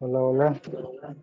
Hola, hola.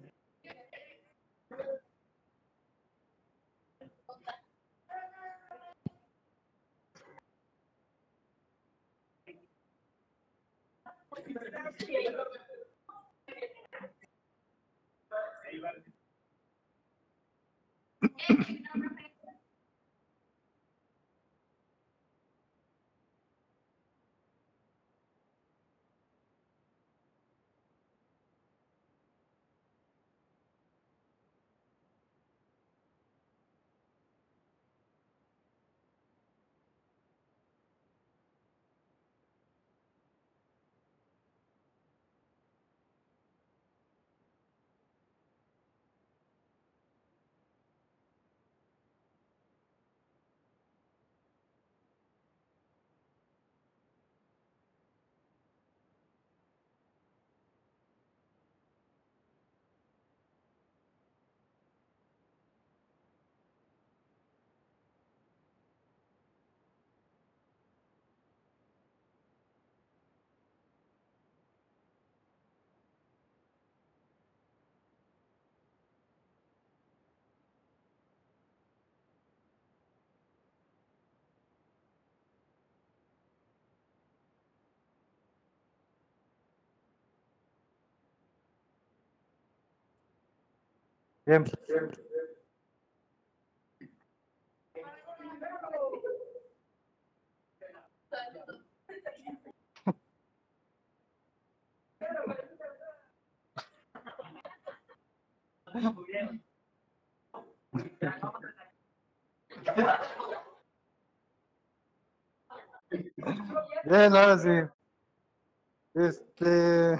Bien. Bien, ahora sí. Este.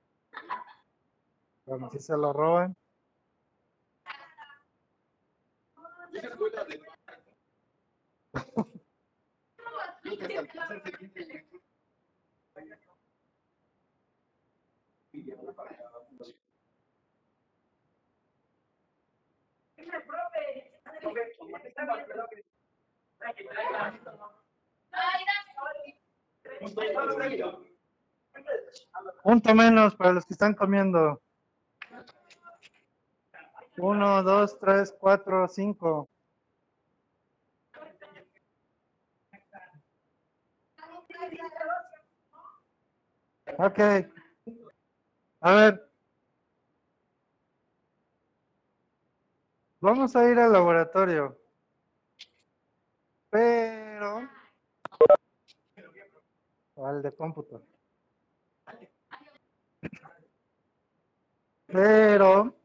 Bueno, si se lo roban. Punto menos para los que están comiendo. Uno, dos, tres, cuatro, cinco. Ok. A ver. Vamos a ir al laboratorio. Pero... Al de cómputo. Pero...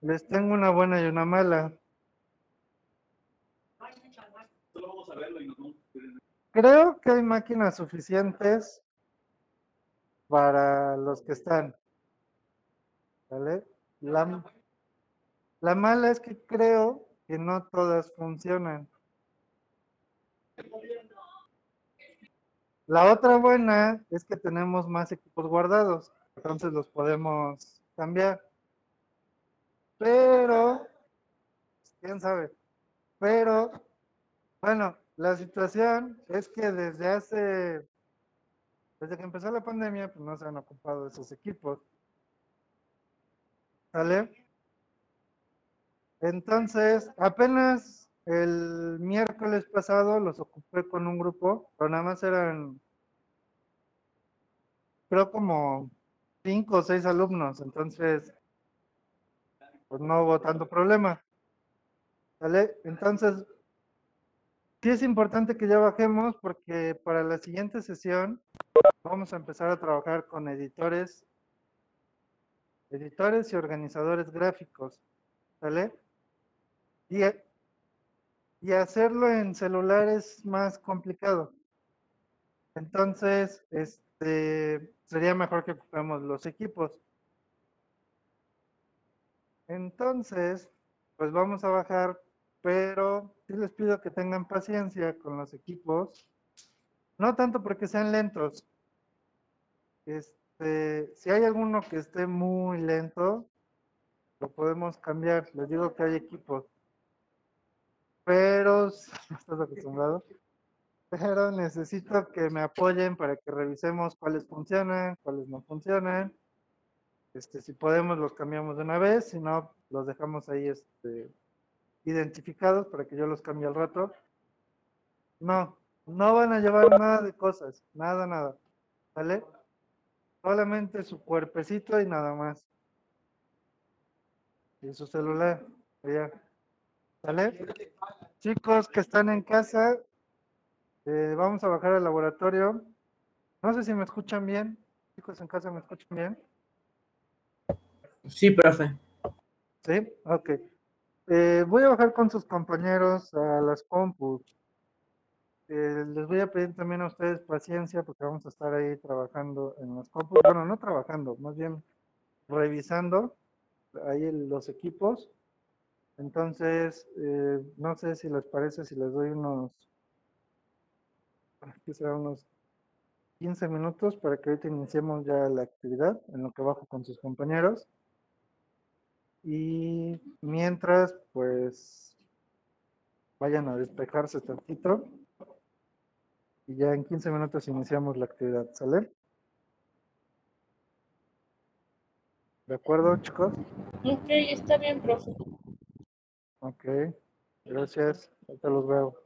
Les tengo una buena y una mala. Creo que hay máquinas suficientes para los que están. ¿Vale? La, la mala es que creo que no todas funcionan. La otra buena es que tenemos más equipos guardados, entonces los podemos cambiar. Pero, quién sabe, pero, bueno, la situación es que desde hace, desde que empezó la pandemia, pues no se han ocupado esos equipos. ¿Sale? Entonces, apenas el miércoles pasado los ocupé con un grupo, pero nada más eran, creo como cinco o seis alumnos, entonces, pues no hubo tanto problema. ¿Sale? Entonces, sí es importante que ya bajemos porque para la siguiente sesión vamos a empezar a trabajar con editores, editores y organizadores gráficos. ¿Sale? Y, y hacerlo en celular es más complicado. Entonces, este, sería mejor que ocupemos los equipos. Entonces, pues vamos a bajar, pero sí les pido que tengan paciencia con los equipos. No tanto porque sean lentos. Este, si hay alguno que esté muy lento, lo podemos cambiar. Les digo que hay equipos. Pero, no estás acostumbrado. Pero necesito que me apoyen para que revisemos cuáles funcionan, cuáles no funcionan. Este, si podemos los cambiamos de una vez, si no, los dejamos ahí este, identificados para que yo los cambie al rato. No, no van a llevar nada de cosas, nada, nada. ¿Vale? Solamente su cuerpecito y nada más. Y su celular. Ya. ¿Vale? Chicos que están en casa, eh, vamos a bajar al laboratorio. No sé si me escuchan bien. Chicos en casa, ¿me escuchan bien? Sí, profe. Sí, ok. Eh, voy a bajar con sus compañeros a las compus. Eh, les voy a pedir también a ustedes paciencia porque vamos a estar ahí trabajando en las compus. Bueno, no trabajando, más bien revisando ahí los equipos. Entonces, eh, no sé si les parece si les doy unos, unos 15 minutos para que ahorita iniciemos ya la actividad en lo que bajo con sus compañeros. Y mientras, pues, vayan a despejarse tantito. Y ya en 15 minutos iniciamos la actividad, ¿sale? ¿De acuerdo, chicos? Ok, está bien, profe. Ok, gracias. Ahorita los veo.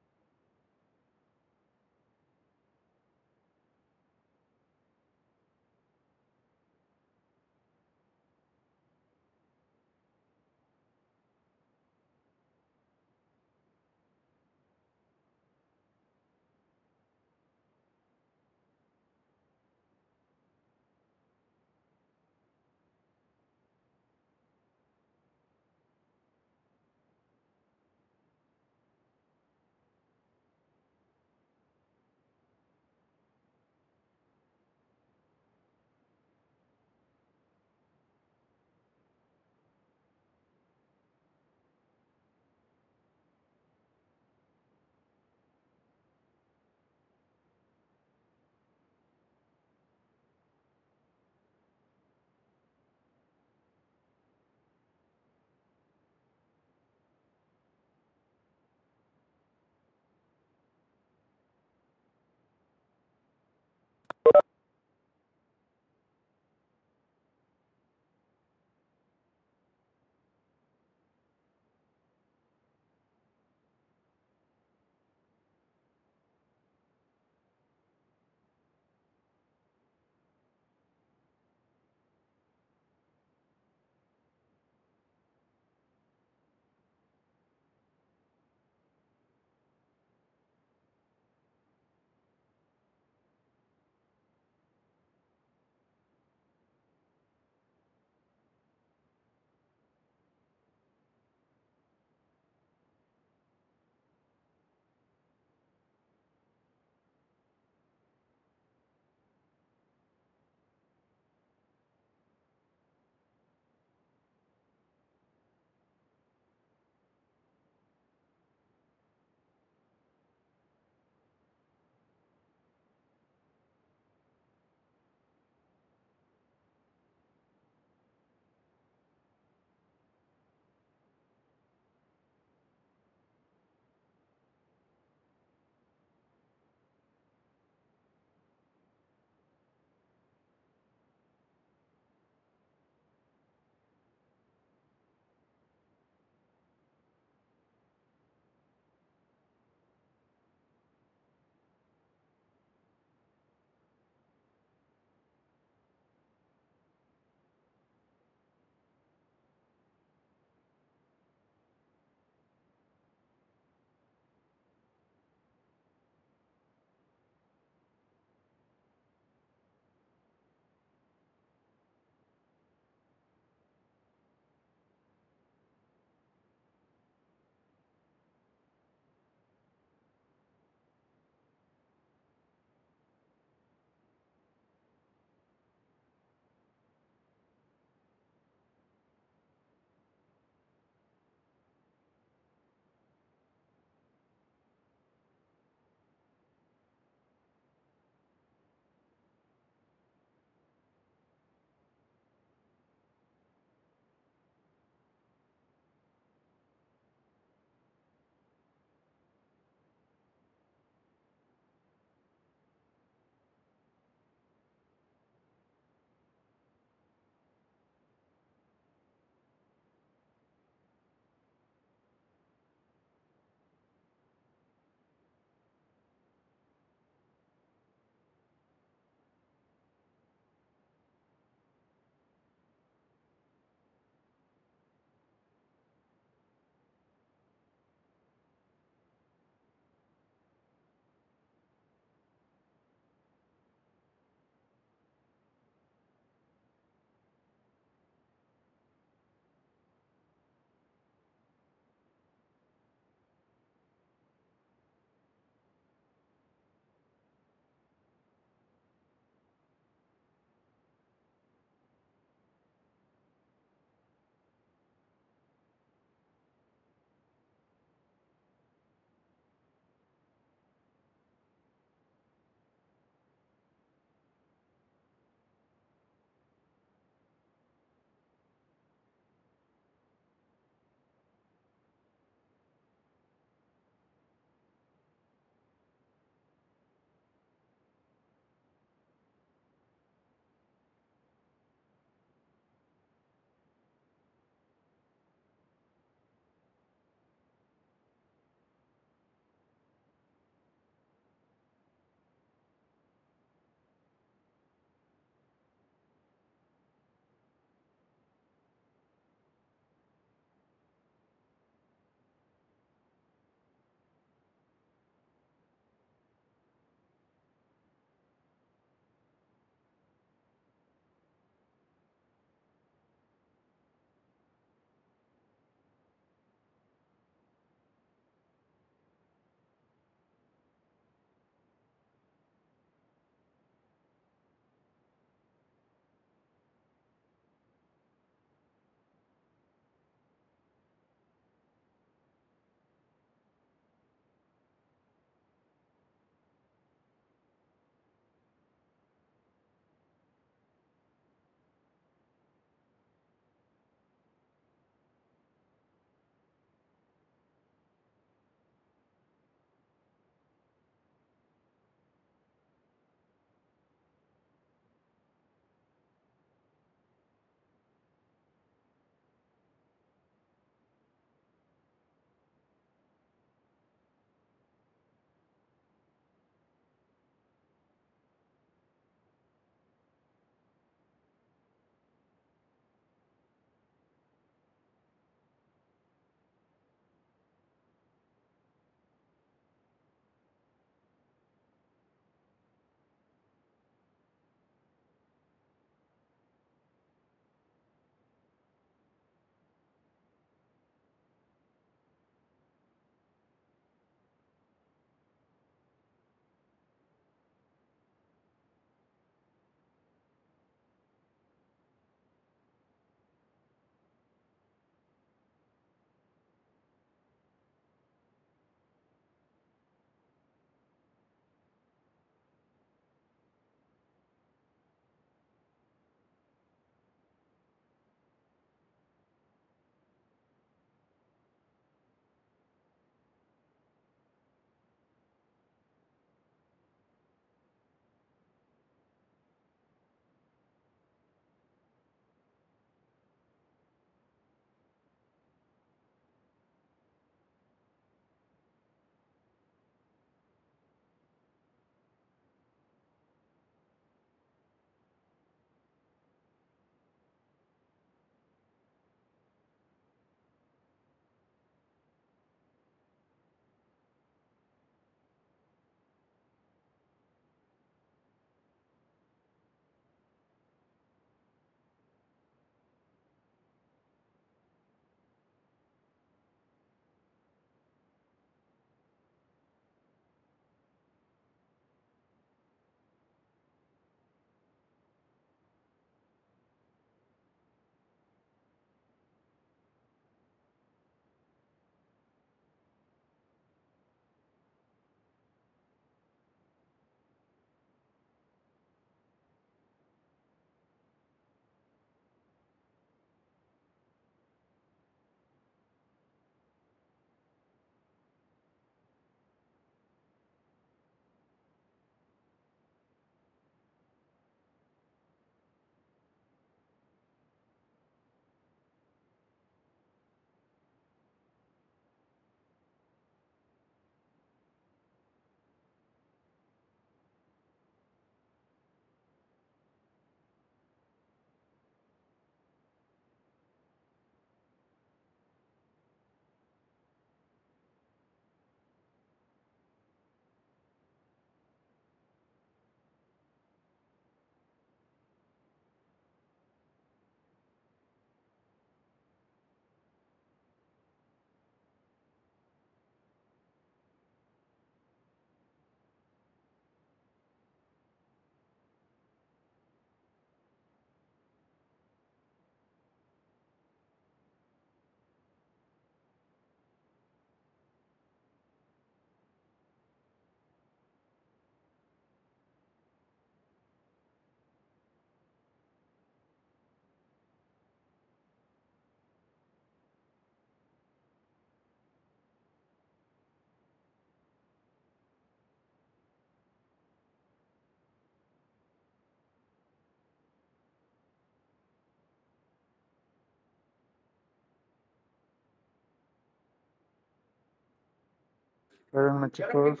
Espérenme, chicos.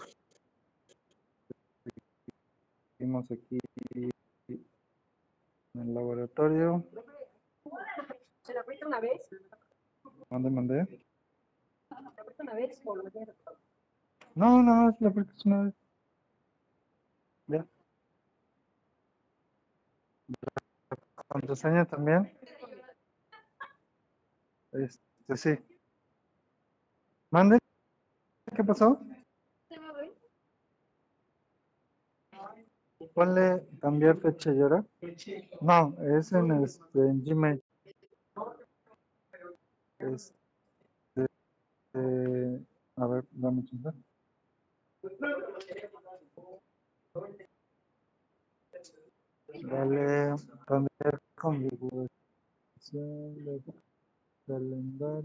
Seguimos aquí en el laboratorio. ¿Se la aprieta una vez? ¿Dónde mandé? ¿Se la aprieta una vez o lo tocar? No, nada más la aprietas una vez. Ya. ¿Contraseña también? Este, sí. ¿Mande? ¿Qué pasó? Ponle cambiar fecha y hora. No, es en, este, en Gmail. Este, eh, a ver, dame chance. Dale, cambiar configuración de calendario.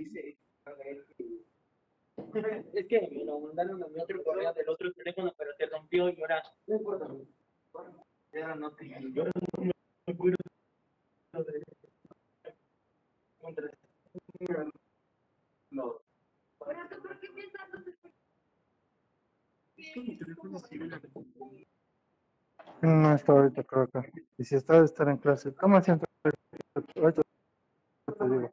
Es que me lo mandaron a mi otro correo del otro teléfono, pero se rompió y ahora. No importa. No te. Yo no me acuerdo de. Contra- No. Es que mi teléfono sirve. No está ahorita, creo acá. Y si está, de estar en clase. ¿Cómo asiento? Ahorita te digo.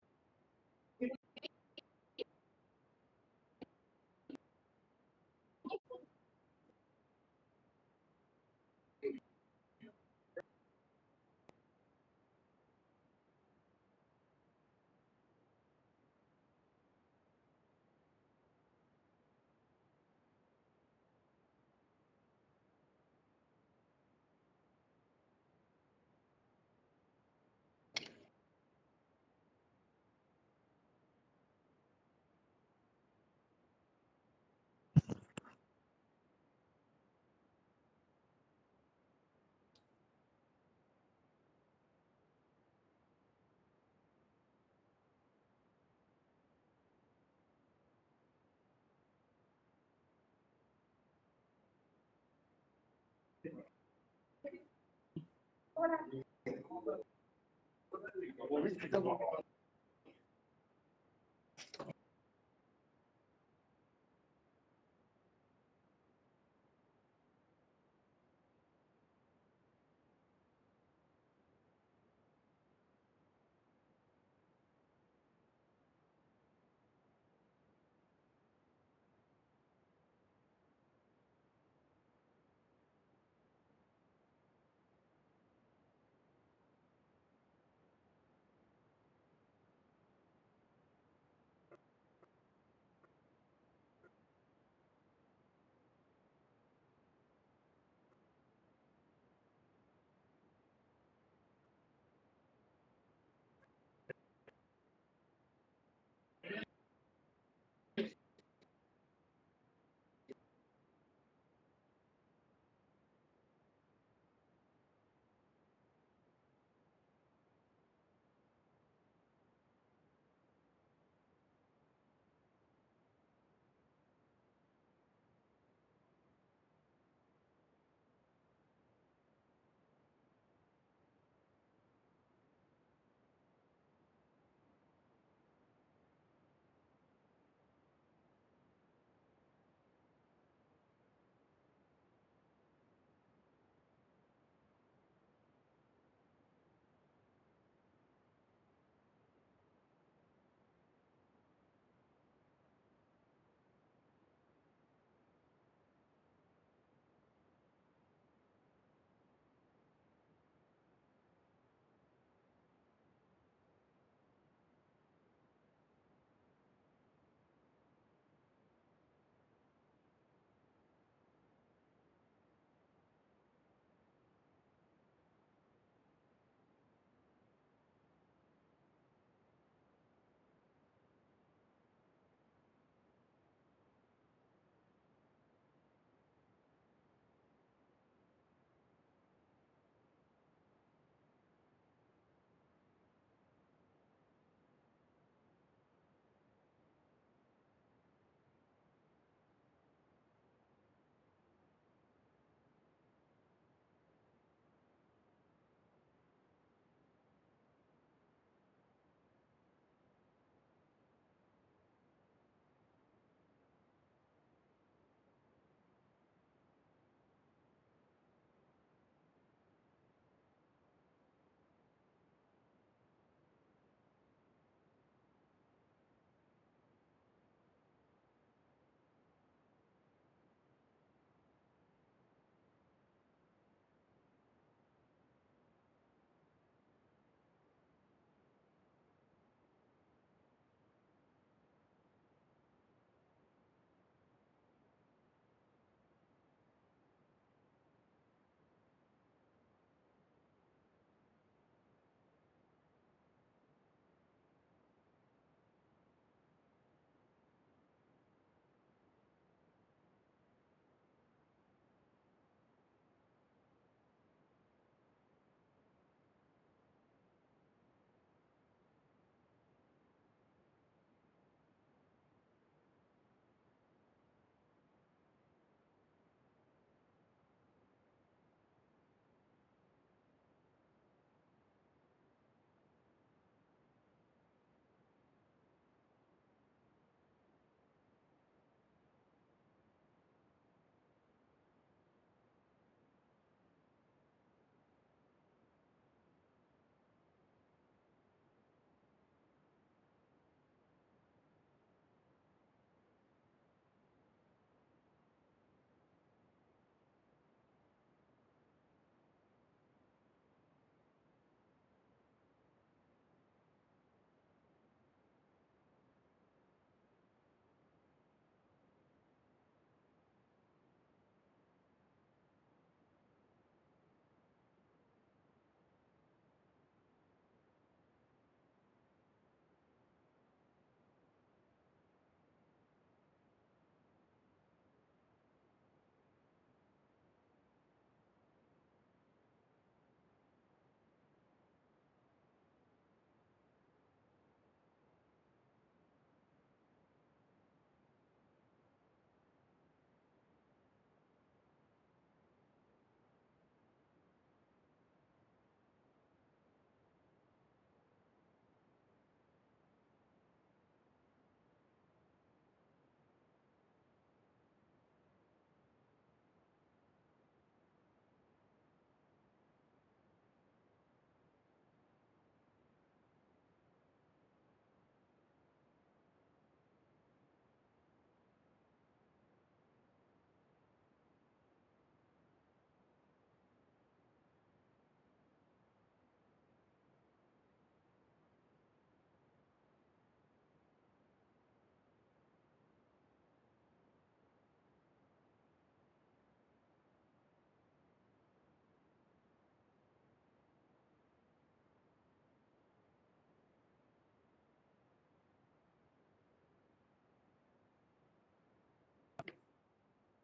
Voilà.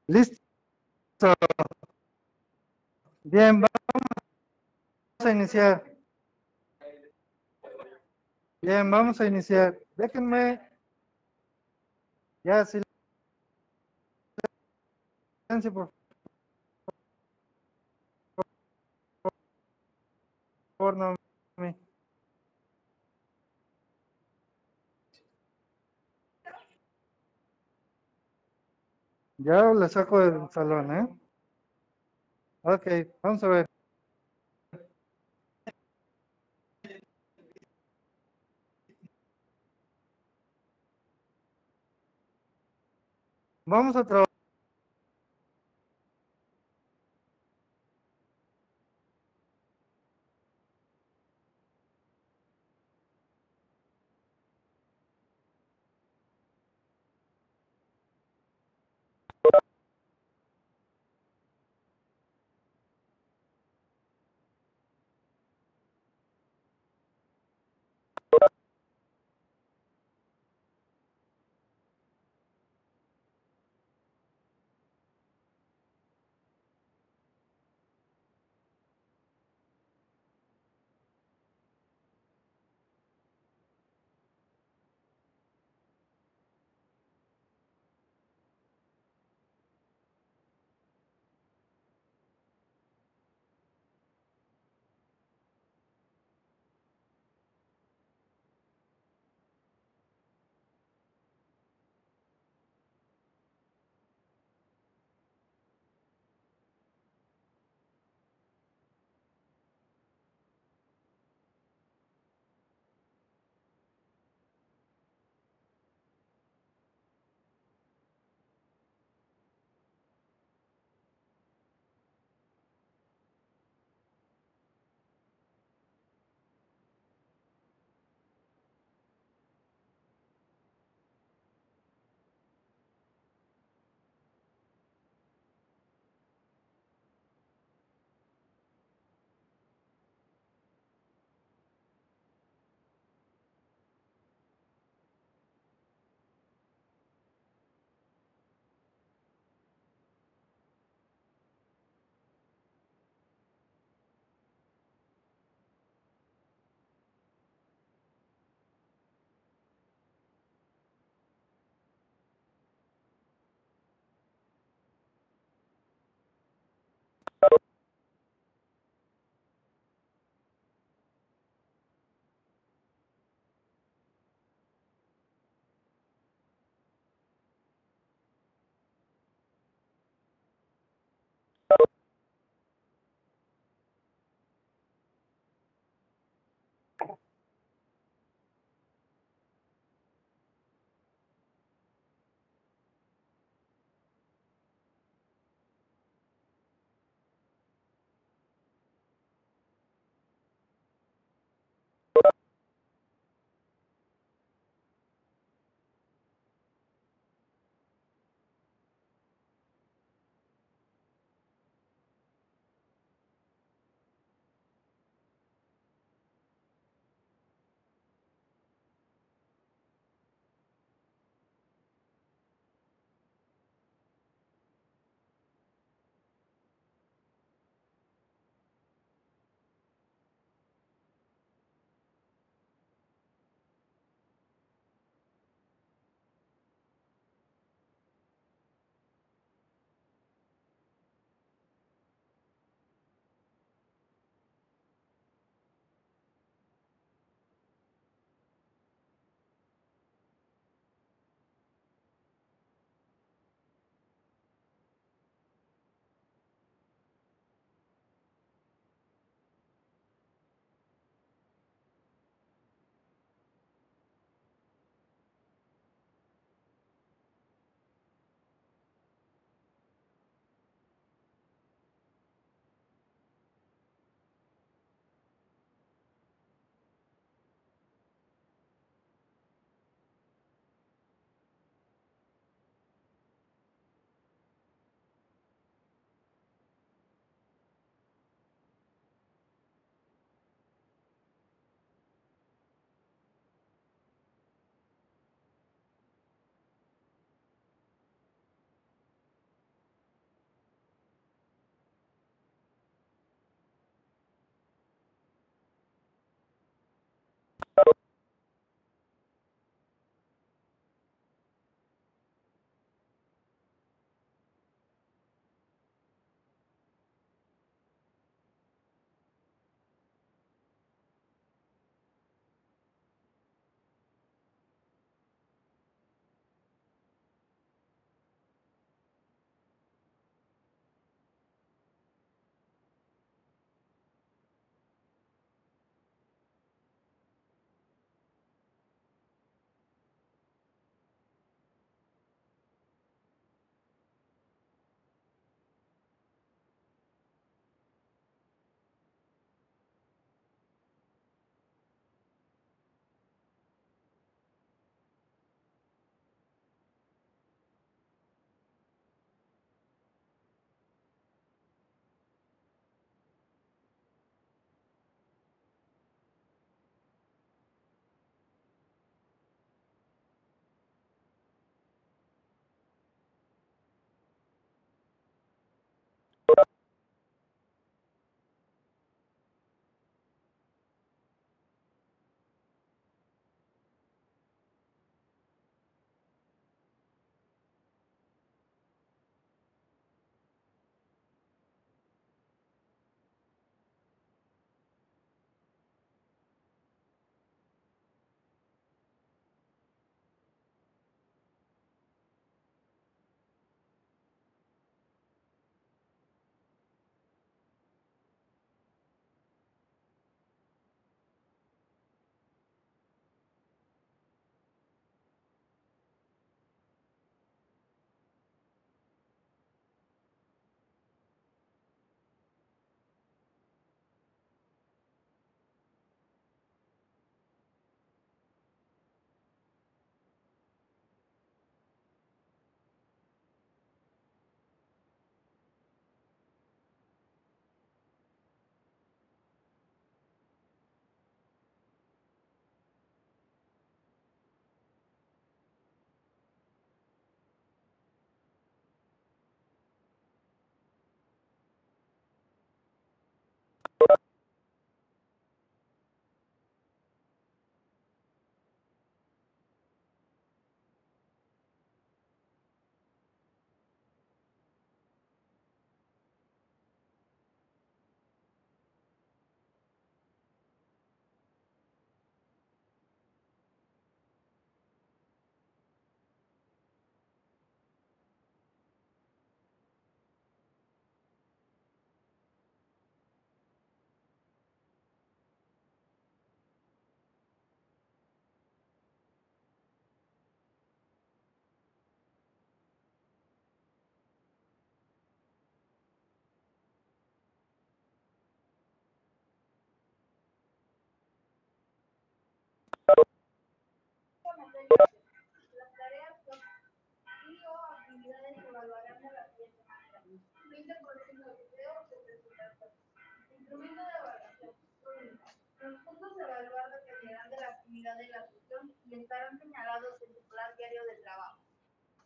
Listo. Bien, vamos a iniciar. Bien, vamos a iniciar. Déjenme. Ya, silencio, por favor, no me- Ya le saco del salón, ¿eh? Ok, vamos a ver. Vamos a trabajar. Las tareas y o actividades evaluarán de la siguiente manera. 20% de videos de presentación. Instrumento de evaluación. Los puntos de evaluar dependerán de la actividad de la sesión y estarán señalados en tu plan diario de trabajo.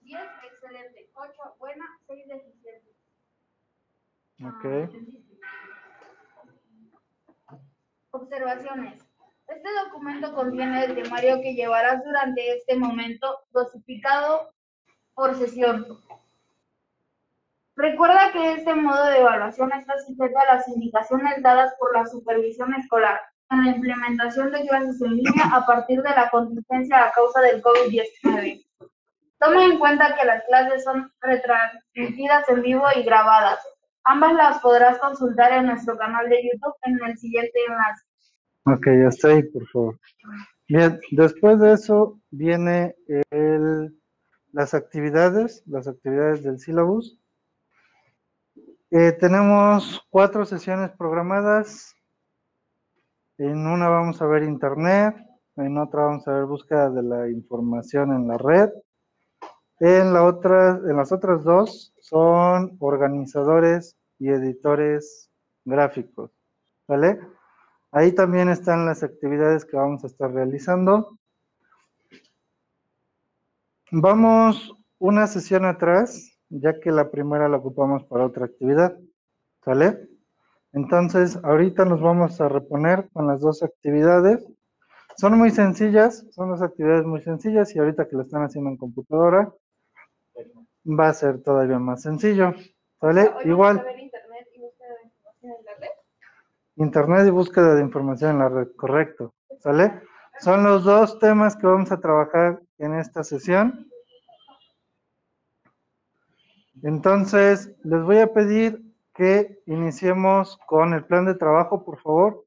10, excelente. 8, buena. 6, deficiente. Ok. Observaciones. Este documento contiene el temario que llevarás durante este momento, dosificado por sesión. Recuerda que este modo de evaluación está sujeto a las indicaciones dadas por la supervisión escolar en la implementación de clases en línea a partir de la contingencia a causa del COVID-19. Toma en cuenta que las clases son retransmitidas en vivo y grabadas. Ambas las podrás consultar en nuestro canal de YouTube en el siguiente enlace. Ok, ya está ahí, por favor. Bien, después de eso viene el, las actividades, las actividades del sílabus. Eh, tenemos cuatro sesiones programadas. En una vamos a ver internet, en otra vamos a ver búsqueda de la información en la red. En, la otra, en las otras dos son organizadores y editores gráficos. ¿Vale? Ahí también están las actividades que vamos a estar realizando. Vamos una sesión atrás, ya que la primera la ocupamos para otra actividad. ¿Sale? Entonces, ahorita nos vamos a reponer con las dos actividades. Son muy sencillas, son dos actividades muy sencillas y ahorita que lo están haciendo en computadora, va a ser todavía más sencillo. ¿Sale? Igual. Internet y búsqueda de información en la red, correcto. ¿Sale? Son los dos temas que vamos a trabajar en esta sesión. Entonces, les voy a pedir que iniciemos con el plan de trabajo, por favor.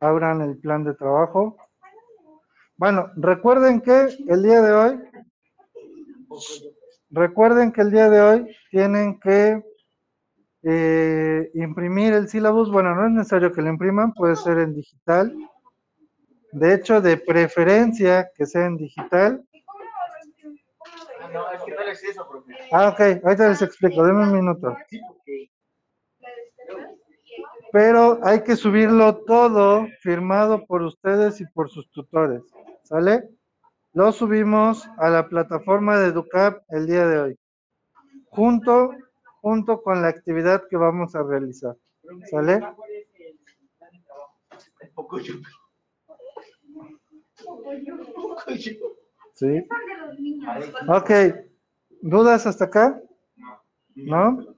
Abran el plan de trabajo. Bueno, recuerden que el día de hoy, recuerden que el día de hoy tienen que eh, imprimir el sílabus, bueno, no es necesario que lo impriman, puede ser en digital. De hecho, de preferencia que sea en digital. Ah, no, es que. Ah, ok, ahorita les explico, denme un minuto. Pero hay que subirlo todo firmado por ustedes y por sus tutores, ¿sale? Lo subimos a la plataforma de Educap el día de hoy, junto, junto con la actividad que vamos a realizar, ¿sale? Sí. Ok, ¿dudas hasta acá? ¿No?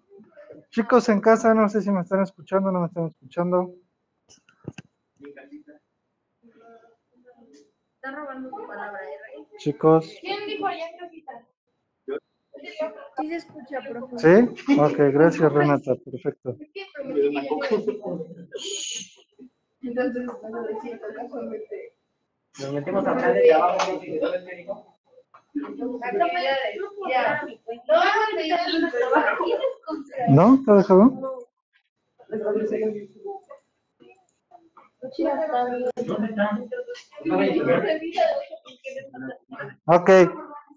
Chicos en casa, no sé si me están escuchando, no me están escuchando. Está robando tu palabra, ¿eh? Chicos, ¿Quién dijo allá en casita? Sí se escucha, profe. ¿sí? Ok, gracias Renata, perfecto. Entonces, no lo decía casualmente. Nos metemos a hablar de trabajo. ¿sí? ¿Sabes qué dijo? Ya. No vas a seguir en nuestro trabajo. ¿No? ¿Te ha dejado? ¿Dónde están? Ok,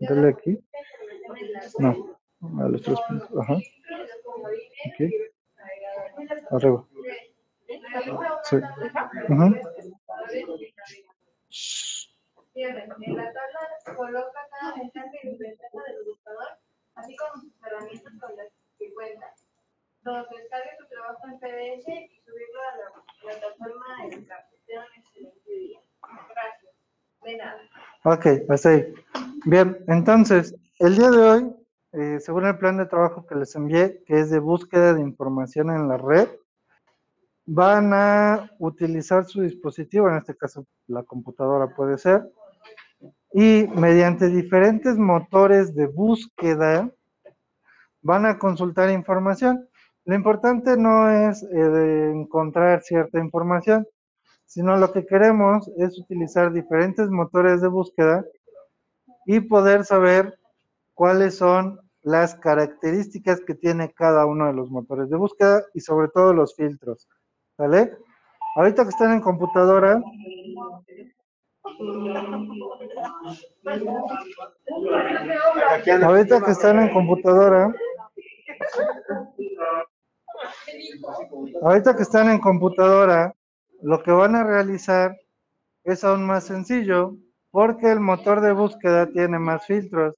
Dale aquí. No, a los tres. Ajá. Aquí. Arriba. Sí. En tabla coloca cada mensaje en ventana del buscador, así como sus herramientas con las que cuenta. Dos, descargue tu trabajo en PDF y subirlo a la plataforma un excelente. Gracias. De nada. Ok, ahí. Bien, entonces, el día de hoy, eh, según el plan de trabajo que les envié, que es de búsqueda de información en la red, van a utilizar su dispositivo, en este caso la computadora puede ser, y mediante diferentes motores de búsqueda van a consultar información. Lo importante no es eh, encontrar cierta información, sino lo que queremos es utilizar diferentes motores de búsqueda y poder saber cuáles son las características que tiene cada uno de los motores de búsqueda y sobre todo los filtros. ¿Sale? Ahorita que están en computadora, ahorita que están en computadora, ahorita que están en computadora, lo que van a realizar es aún más sencillo porque el motor de búsqueda tiene más filtros.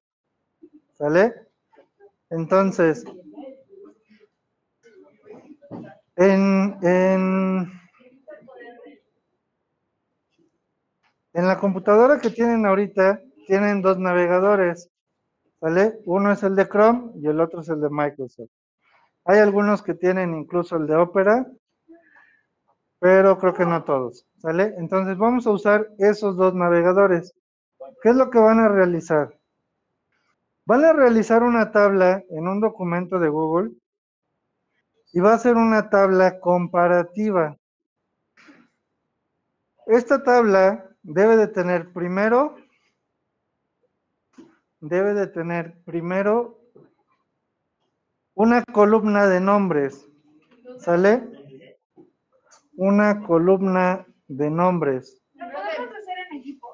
¿Sale? Entonces, en, en, en la computadora que tienen ahorita, tienen dos navegadores. ¿Sale? Uno es el de Chrome y el otro es el de Microsoft. Hay algunos que tienen incluso el de Opera, pero creo que no todos. ¿Sale? Entonces vamos a usar esos dos navegadores. ¿Qué es lo que van a realizar? Van a realizar una tabla en un documento de Google y va a ser una tabla comparativa. Esta tabla debe de tener primero, debe de tener primero una columna de nombres, ¿sale? Una columna de nombres. ¿Lo podemos hacer en equipo?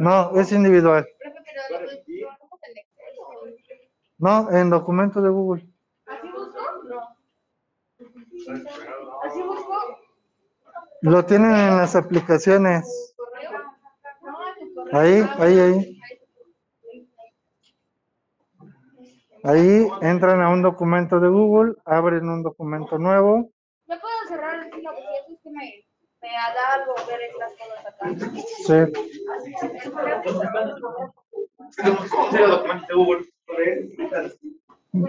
No, es individual. No, en documentos de Google. ¿Así busco? No. ¿Así busco? Lo tienen en las aplicaciones. Ahí, ahí, ahí. Ahí entran a un documento de Google, abren un documento nuevo. ¿Me puedo cerrar el signo? Porque eso es que me, me da algo ver estas cosas acá. Sí.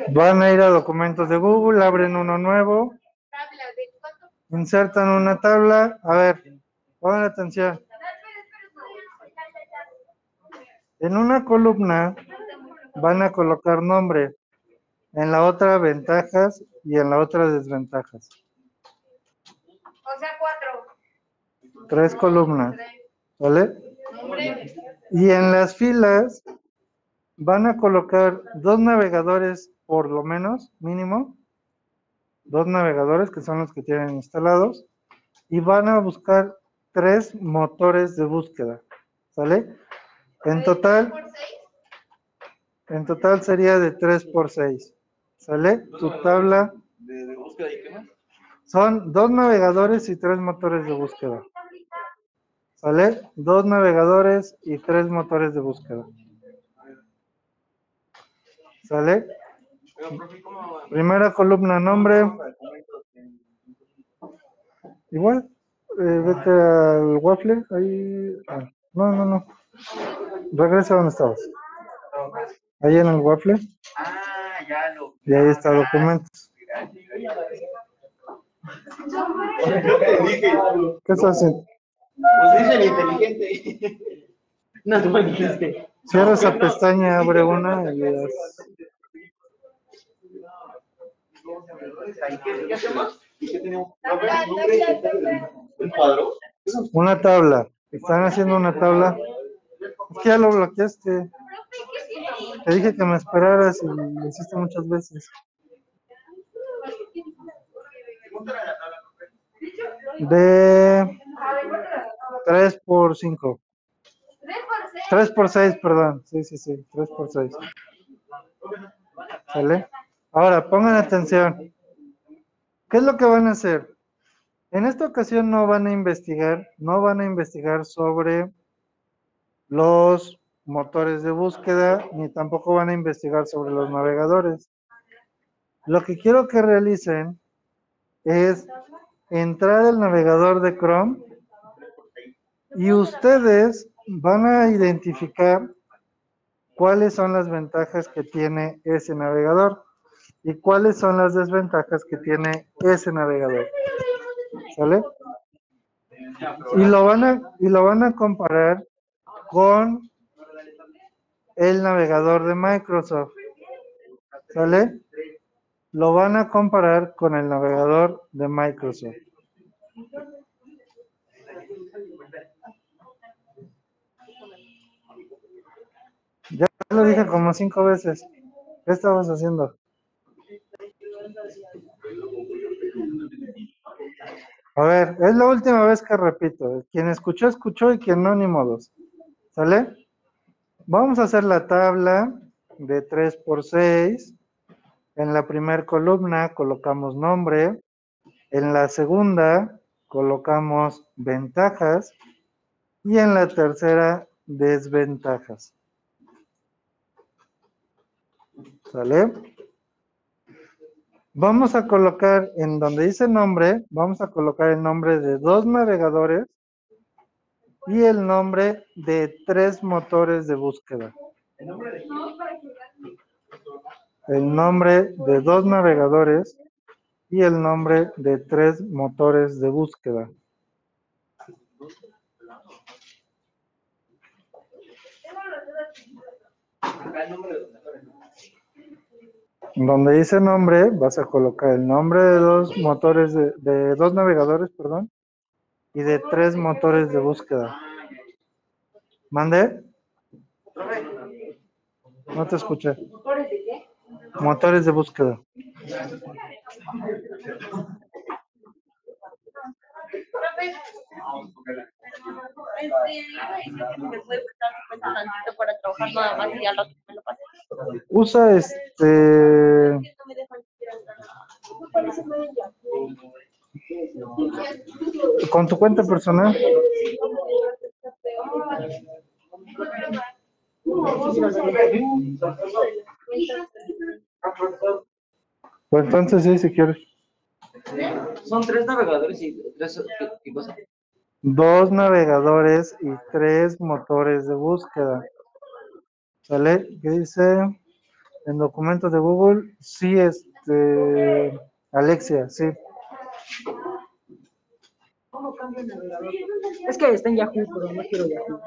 Van a ir a documentos de Google, abren uno nuevo, insertan una tabla. A ver, pongan atención. En una columna van a colocar nombre, en la otra ventajas y en la otra desventajas. O sea, cuatro. Tres columnas. ¿vale? Y en las filas van a colocar dos navegadores por lo menos, mínimo, dos navegadores que son los que tienen instalados, y van a buscar tres motores de búsqueda, ¿sale? En total, ¿Por seis? en total sería de 3 por 6, ¿sale? Tu tabla ¿De, de búsqueda y qué más? Son dos navegadores y tres motores de búsqueda, ¿sale? Dos navegadores y tres motores de búsqueda. ¿Sale? Pero, profe, ¿cómo Primera columna, nombre. Igual, eh, vete al waffle, ahí. ah, no, no, no. Regresa donde estabas. Ahí en el waffle, Ah, ya lo. y ahí está documentos. ¿Qué estás haciendo? Pues dice el inteligente. No, tú me dijiste. Cierra esa pestaña, abre una y le das. ¿Y qué, hacemos? ¿Un cuadro? Una tabla. Están haciendo una tabla. Es que ya lo bloqueaste. Te dije que me esperaras y lo hiciste muchas veces. De A ver, ¿cuánto era? 3 por 5. Tres por seis. 3 por 6, perdón. Sí, sí, sí. 3 por 6. ¿Sale? Ahora, pongan atención. ¿Qué es lo que van a hacer? En esta ocasión no van a investigar, no van a investigar sobre los motores de búsqueda, ni tampoco van a investigar sobre los navegadores. Lo que quiero que realicen es entrar al navegador de Chrome y ustedes van a identificar cuáles son las ventajas que tiene ese navegador y cuáles son las desventajas que tiene ese navegador. ¿Sale? Y lo van a, y lo van a comparar con el navegador de Microsoft. ¿Sale? Lo van a comparar con el navegador de Microsoft. Ya lo dije como cinco veces. ¿Qué estabas haciendo? A ver, es la última vez que repito. Quien escuchó, escuchó y quien no, ni modos. ¿Sale? Vamos a hacer la tabla de 3 por 6. En la primera columna colocamos nombre. En la segunda colocamos ventajas. Y en la tercera, desventajas. ¿Sale? Vamos a colocar en donde dice nombre, vamos a colocar el nombre de dos navegadores y el nombre de tres motores de búsqueda. El nombre de dos navegadores y el nombre de tres motores de búsqueda. Donde dice nombre, vas a colocar el nombre de dos motores de, de dos navegadores, perdón, y de tres motores de búsqueda. ¿Mande? No te escuché. ¿Motores de búsqueda. Usa este. Con tu cuenta personal. Pues entonces sí, si quieres. Son tres navegadores y tres y cosas. Dos navegadores y tres motores de búsqueda. ¿Sale? ¿Qué dice? En documentos de Google, sí, este. Alexia, sí. ¿Cómo cambio el navegador? Es que está en Yahoo, pero no quiero Yahoo.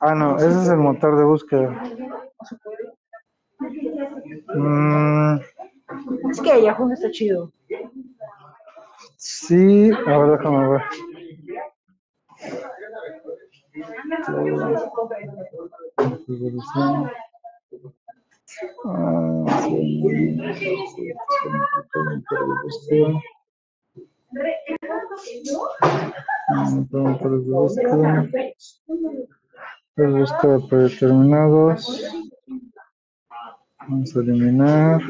Ah, no, ese es el motor de búsqueda. Mm, Es que Yahoo no está chido. sí, a ver, déjame ver. Ah, predeterminados. Vamos a eliminar.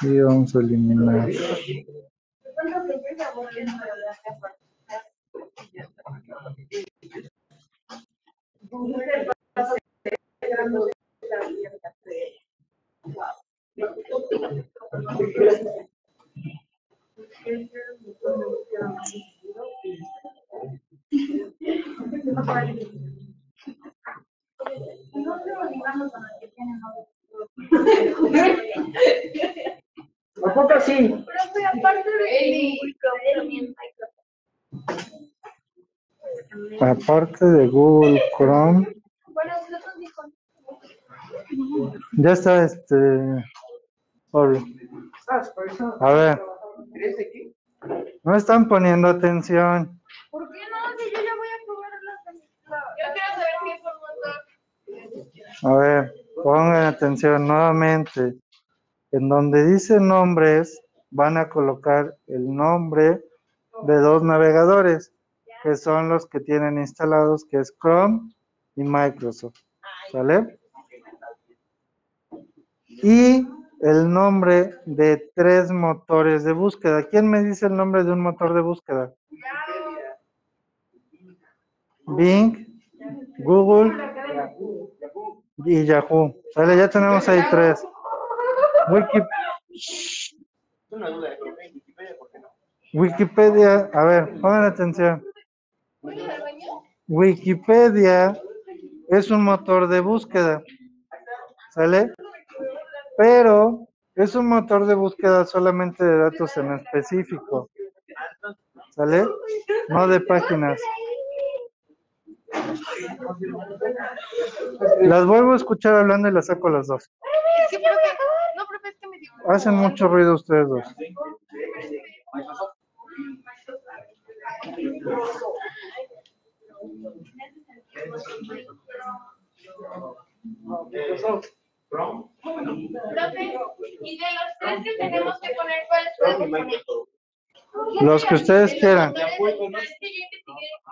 Y vamos a eliminar. ¿A poco sí? Profe, aparte de Aparte de Google Chrome, Bueno, ya está este. A ver, no están poniendo atención. ¿Por qué no? Si yo ya voy a probar la Yo quiero saber qué es un motor. A ver, pongan atención nuevamente. En donde dice nombres, van a colocar el nombre de dos navegadores, que son los que tienen instalados, que es Chrome y Microsoft. ¿Sale? Y el nombre de tres motores de búsqueda. ¿Quién me dice el nombre de un motor de búsqueda? Bing, Google y Yahoo. Sale, ya tenemos ahí tres. Wikipedia. Wikipedia, a ver, pongan atención. Wikipedia es un motor de búsqueda, ¿sale? Pero es un motor de búsqueda solamente de datos en específico, ¿sale? No de páginas. Las vuelvo a escuchar hablando y las saco las dos. Es que, profe, no, profe, es que me dio. Hacen mucho ruido ustedes dos. Profe, y de los tres que tenemos que poner, ¿cuáles podemos poner? Los que ustedes quieran.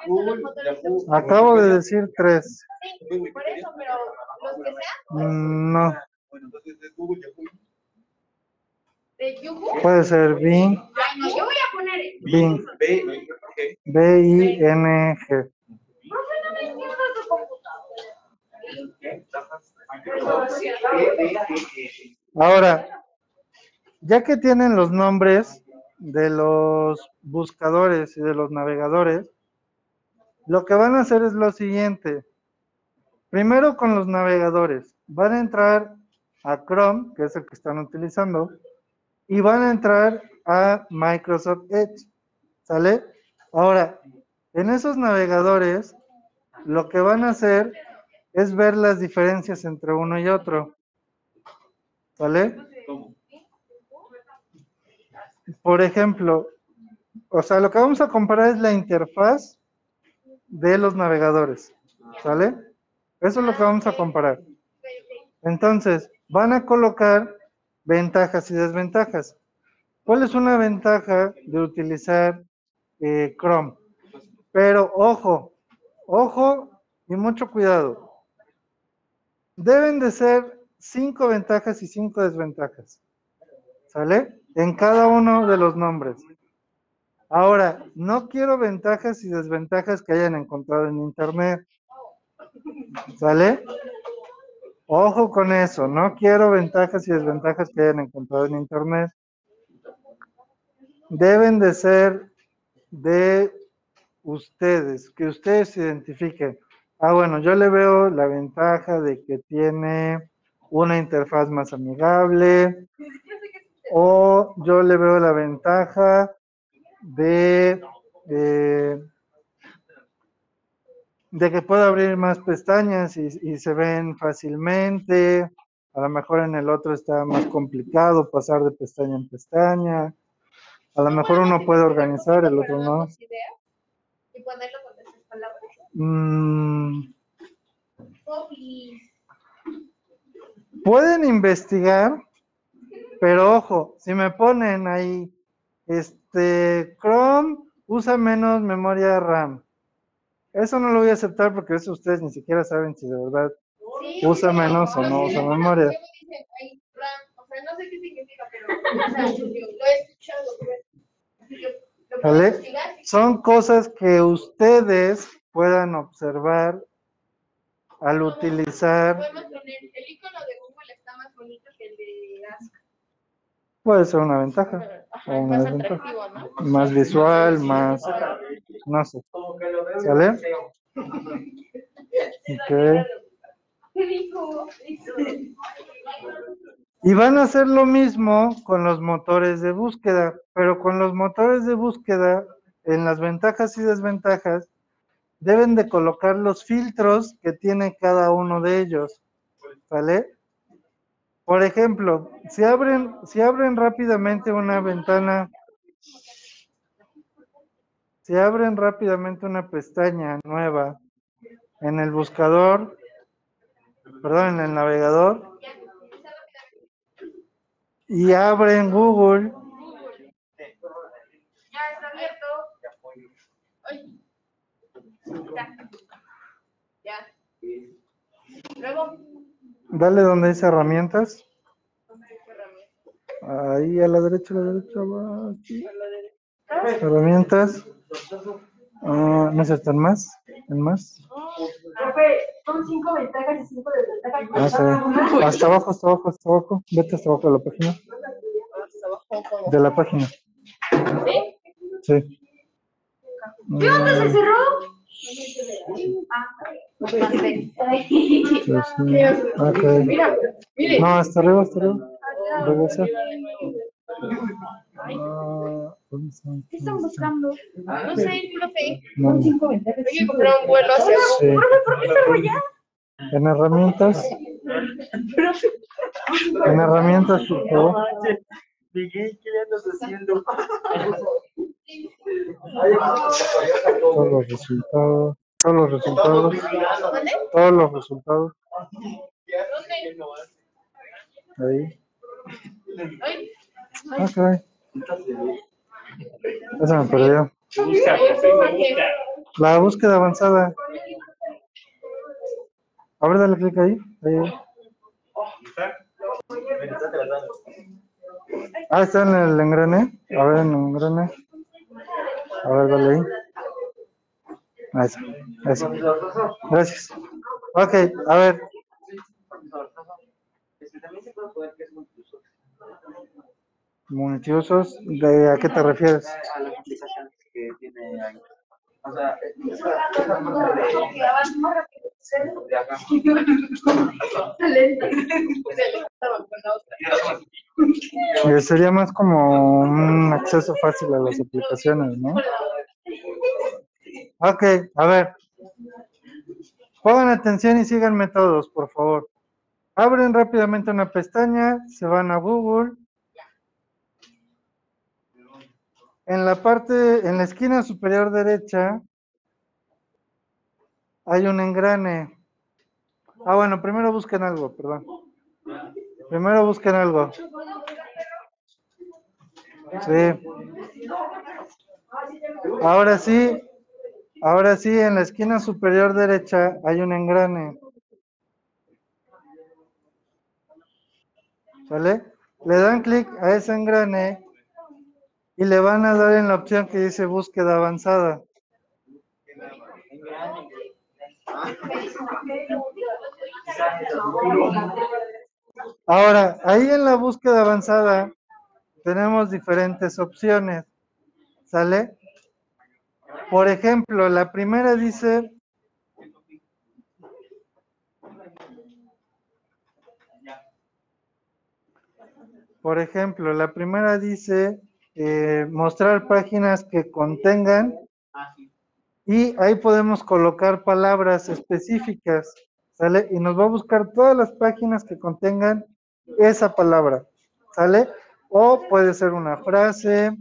Es búsqueda. Acabo de decir tres. Sí, por eso, pero los que sean, Mm, No, de Yuhu. puede ser Bing, Ay, no, yo voy a poner. Bing, B, B-I-N-G. Profe, no me entiendo su computadora. Ahora, ya que tienen los nombres de los buscadores y de los navegadores, lo que van a hacer es lo siguiente. Primero con los navegadores, van a entrar a Chrome, que es el que están utilizando, y van a entrar a Microsoft Edge. ¿Sale? Ahora, en esos navegadores, lo que van a hacer es ver las diferencias entre uno y otro. ¿Sale? Por ejemplo, o sea, lo que vamos a comparar es la interfaz de los navegadores. ¿Sale? Eso es lo que vamos a comparar. Entonces, van a colocar ventajas y desventajas. ¿Cuál es una ventaja de utilizar eh, Chrome? Pero ojo, ojo y mucho cuidado. Deben de ser cinco ventajas y cinco desventajas. ¿Sale? En cada uno de los nombres. Ahora, no quiero ventajas y desventajas que hayan encontrado en Internet. ¿Sale? Ojo con eso, no quiero ventajas y desventajas que hayan encontrado en Internet. Deben de ser de ustedes, que ustedes identifiquen. Ah, bueno, yo le veo la ventaja de que tiene una interfaz más amigable, o yo le veo la ventaja de, eh, de que puedo abrir más pestañas y, y se ven fácilmente. A lo mejor en el otro está más complicado pasar de pestaña en pestaña. A lo mejor uno puede organizar, el otro no. Y ponerlo con esas palabras. Mm, pueden investigar, pero ojo, si me ponen ahí, este, Chrome usa menos memoria RAM. Eso no lo voy a aceptar porque eso ustedes ni siquiera saben si de verdad Sí, usa menos o no sí, usa memoria. o sea, no sé qué significa, pero o sea, yo lo he escuchado. Así que lo puedo ¿Vale? investigar. Son cosas que ustedes puedan observar al utilizar, Podemos poner, el icono de Google está más bonito que el de Ask. Puede ser una ventaja, Ajá, una más atractivo, ¿no? más visual, más, no sé. ¿Sale? ok. Y van a hacer lo mismo con los motores de búsqueda, pero con los motores de búsqueda, en las ventajas y desventajas, deben de colocar los filtros que tiene cada uno de ellos. ¿Vale? Por ejemplo, si abren, si abren rápidamente una ventana, si abren rápidamente una pestaña nueva en el buscador, perdón, en el navegador, y abren Google, Ya. Luego. Dale donde dice herramientas. Ahí a la derecha, a la derecha, va aquí. Herramientas. Ah, no sé, ¿están más? ¿En más? Son cinco ventajas y cinco desventajas. Ah, sí. Hasta abajo, hasta abajo, hasta abajo. Vete hasta abajo de la página. De la página. Sí. ¿Qué onda? ¿Se cerró? sí, sí. Ok. Mira, mire. No, hasta arriba, hasta arriba. Regresa. Ah. ¿Qué están buscando? No sé, profe. No. Hay que comprar un vuelo hacia Sí. ¿Por qué cerró ya? En herramientas. En herramientas, por favor. Miguel, ¿qué andas haciendo? Todos los resultados. Todos los resultados. Todos los resultados. Ahí. Ok. Esa me perdió. La búsqueda avanzada. A ver, dale clic ahí. ahí. Ah, está en el engrane. A ver, en el engrane. A ver, dale ahí. Está. Eso. Gracias. Ok, a ver. Multiusos, ¿de a qué te refieres? A las aplicaciones que tiene ahí. O sea, sería más como un acceso fácil a las aplicaciones, ¿no? Ok, a ver. Pongan atención y síganme todos, por favor. Abren rápidamente una pestaña, se van a Google. En la parte, en la esquina superior derecha, hay un engrane. Ah, bueno, primero busquen algo, perdón. Primero busquen algo. Sí. Ahora sí, ahora sí, en la esquina superior derecha hay un engrane. ¿Sale? Le dan clic a ese engrane y le van a dar en la opción que dice búsqueda avanzada. Ahora, ahí en la búsqueda avanzada tenemos diferentes opciones. ¿Sale? Por ejemplo, la primera dice Por ejemplo, la primera dice eh, mostrar páginas que contengan y ahí podemos colocar palabras específicas, ¿sale? Y nos va a buscar todas las páginas que contengan esa palabra, ¿sale? O puede ser una frase,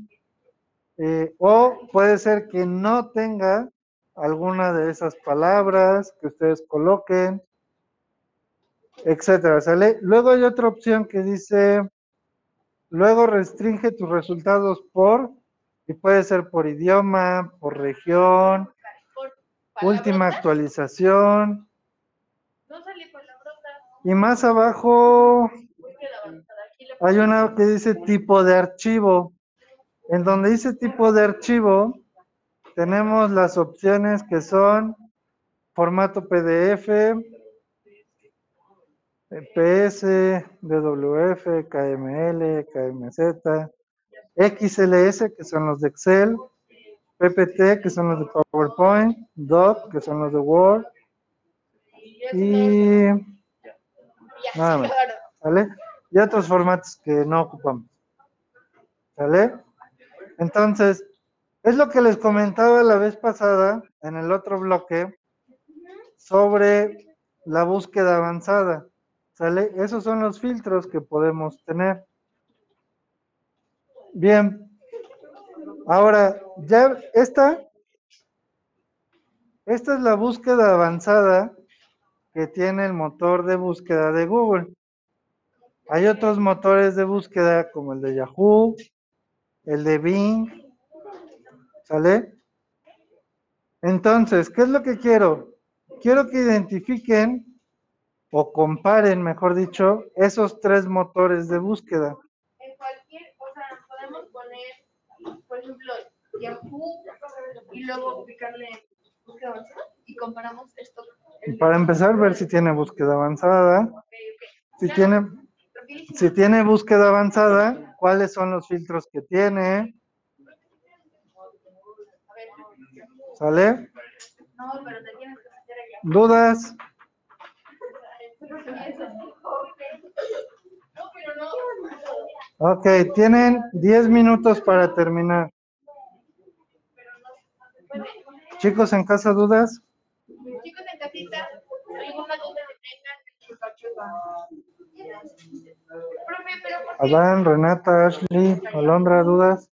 eh, o puede ser que no tenga alguna de esas palabras que ustedes coloquen, etcétera, ¿sale? Luego hay otra opción que dice, luego restringe tus resultados por, y puede ser por idioma, por región, última actualización, No y más abajo hay una que dice tipo de archivo. En donde dice tipo de archivo, tenemos las opciones que son formato PDF, PS, DWF, KML, KMZ, XLS, que son los de Excel, PPT, que son los de PowerPoint, Doc, que son los de Word, y nada más. ¿Sale? Y otros formatos que no ocupamos. ¿Sale? Entonces, es lo que les comentaba la vez pasada en el otro bloque sobre la búsqueda avanzada. Esos son los filtros que podemos tener. Bien. Ahora, ya esta, esta es la búsqueda avanzada que tiene el motor de búsqueda de Google. Hay otros motores de búsqueda como el de Yahoo, el de Bing, ¿sale? Entonces, ¿qué es lo que quiero? Quiero que identifiquen o comparen, mejor dicho, esos tres motores de búsqueda. En cualquier, o sea, podemos poner, por ejemplo, Yahoo y luego picarle búsqueda avanzada y comparamos esto. Para empezar, ver si tiene búsqueda avanzada. Ok, ok. Si tiene. Si tiene búsqueda avanzada, ¿cuáles son los filtros que tiene? ¿Sale? ¿Dudas? Ok, tienen 10 minutos para terminar. Chicos, en casa, ¿dudas? Chicos en casita, alguna duda que tengan, chupa, chupa. Profe, pero ¿por qué Adán, Renata, Ashley, Alondra, ¿dudas?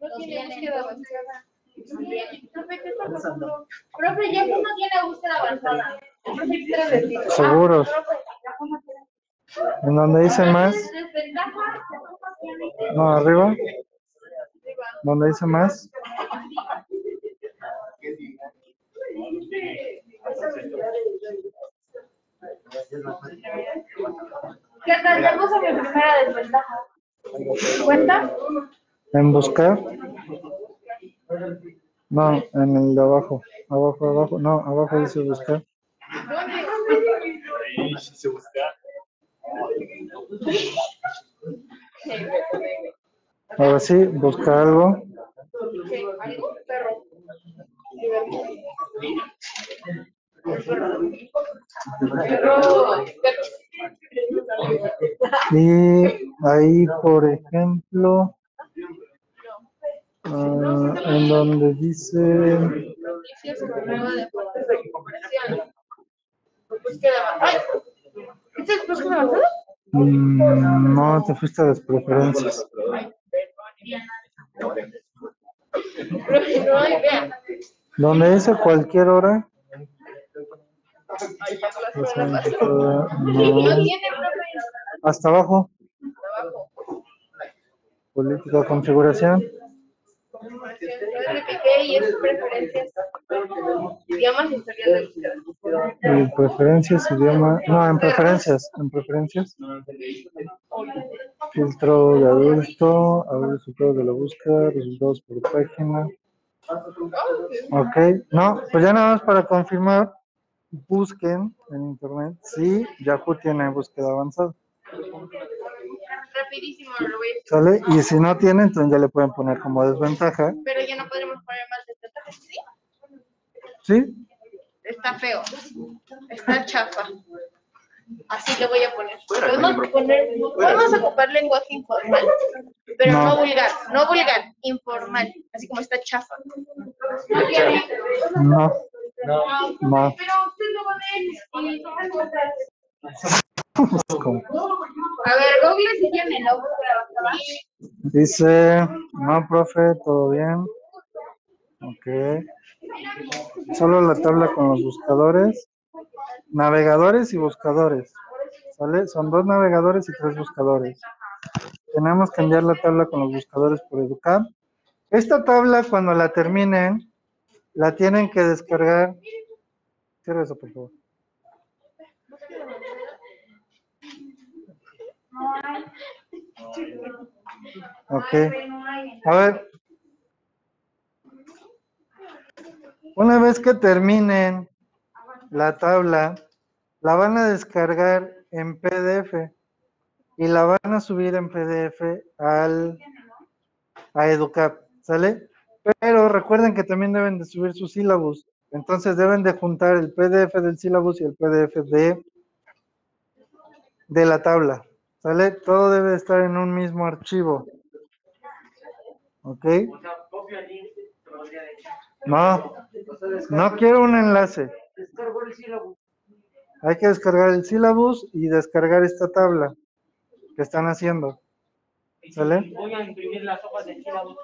no tiene búsqueda avanzada? Profe, ¿qué está pasando? Profe, ya no tiene búsqueda avanzada. Seguros. En donde dice más, no, arriba, donde dice más, ¿Qué tal? Ya puse mi primera desventaja. ¿Cuenta? en buscar. No, en el de abajo, abajo, abajo, no, abajo dice buscar. Ahora sí, busca algo. ¿Algo? Perro. Y ahí, por ejemplo, ah, en donde dice, mm, no, te fuiste a las preferencias. Donde dice cualquier hora, Ay, pasó la pues, semana ah, pasada. No, tiene, hasta abajo, política configuración. Yo le piqué y es preferencias. Idiomas y historias de búsqueda. Y preferencias, idioma, no, en preferencias, en preferencias. Filtro de adulto, abrir resultados de la búsqueda, resultados por página. Ok, no, pues ya nada más para confirmar, busquen en internet si Yahoo tiene búsqueda avanzada, Rapidísimo, lo voy a decir. ¿sale? Y si no tiene, entonces ya le pueden poner como desventaja, Pero ya no podremos poner más desventajas, ¿sí? ¿sí? Está feo. Está chafa. Así le voy a poner. Podemos poner, podemos ocupar lenguaje informal, pero no, No. vulgar, no vulgar, informal, así como está chafa. ¿No? No, no, Pero usted lo va a A ver, Google si tiene, ¿no? Dice, no, profe, todo bien. Ok. Solo la tabla con los buscadores. Navegadores y buscadores. ¿Sale? Son dos navegadores y tres buscadores. Tenemos que enviar la tabla con los buscadores por educar. Esta tabla, cuando la terminen, la tienen que descargar. Cierra eso, por favor. Ok. A ver. Una vez que terminen la tabla, la van a descargar en PDF y la van a subir en PDF al a Educap, ¿sale? Pero recuerden que también deben de subir su sílabus. Entonces deben de juntar el PDF del sílabus y el PDF de de la tabla, ¿sale? Todo debe de estar en un mismo archivo. ¿Ok? No, no quiero un enlace. Hay que descargar el sílabus y descargar esta tabla que están haciendo. ¿Sale? Voy a imprimir las hojas del sílabo.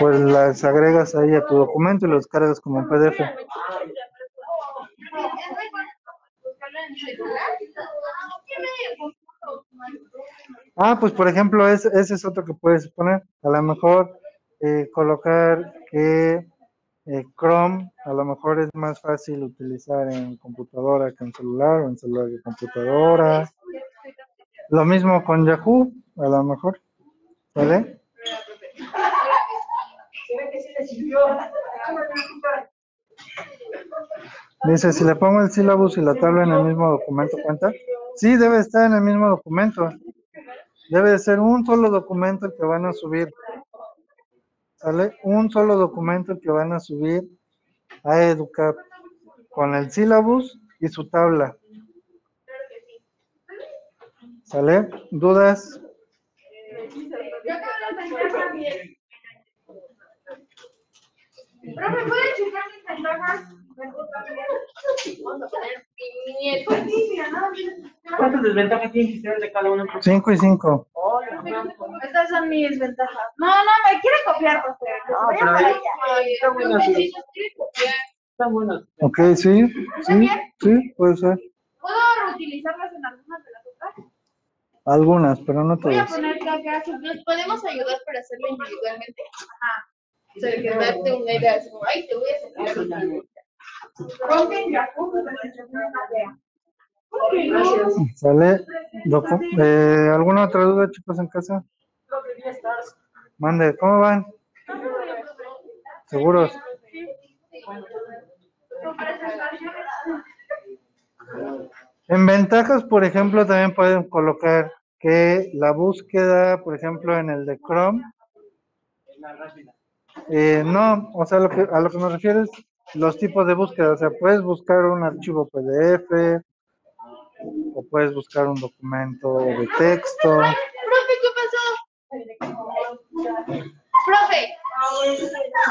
Pues las agregas ahí a tu documento y lo descargas como PDF. Ah, pues por ejemplo, ese, ese es otro que puedes poner. A lo mejor eh, colocar que eh, Chrome a lo mejor es más fácil utilizar en computadora que en celular o en celular que computadora. Lo mismo con Yahoo, a lo mejor. ¿Vale? Dice, si le pongo el sílabus y la tabla en el mismo documento, ¿cuenta? Sí, debe estar en el mismo documento. Debe de ser un solo documento el que van a subir. ¿Sale? Un solo documento el que van a subir a Educap con el sílabus y su tabla. ¿Sale? ¿Dudas? Profe, ¿puede checar mis ventajas? ¿Cuántas desventajas tienen que ser de cada uno? 5 y 5. Estas son mis ventajas. No, no, me quiere copiar, profe. Voy a pero para ahí- allá. Ay, Está bueno, profe. Ok, sí, sí, sí, puede ser. ¿Puedo reutilizarlas en algunas de las otras? Algunas, pero no Voy a todas. poner que acá ¿Nos podemos ayudar para hacerlo individualmente? O sea, que darte una idea, así como, ay, te voy a sacar. Una. ¿Sale? Eh, ¿Alguna otra duda, chicos, en casa? Mande, ¿cómo van? ¿Seguros? En ventajas, por ejemplo, también pueden colocar que la búsqueda, por ejemplo, en el de Chrome, eh, no, o sea, lo que, a lo que me refiero es los tipos de búsqueda. O sea, puedes buscar un archivo PDF o puedes buscar un documento de texto. Profe, ¿qué pasó? Profe,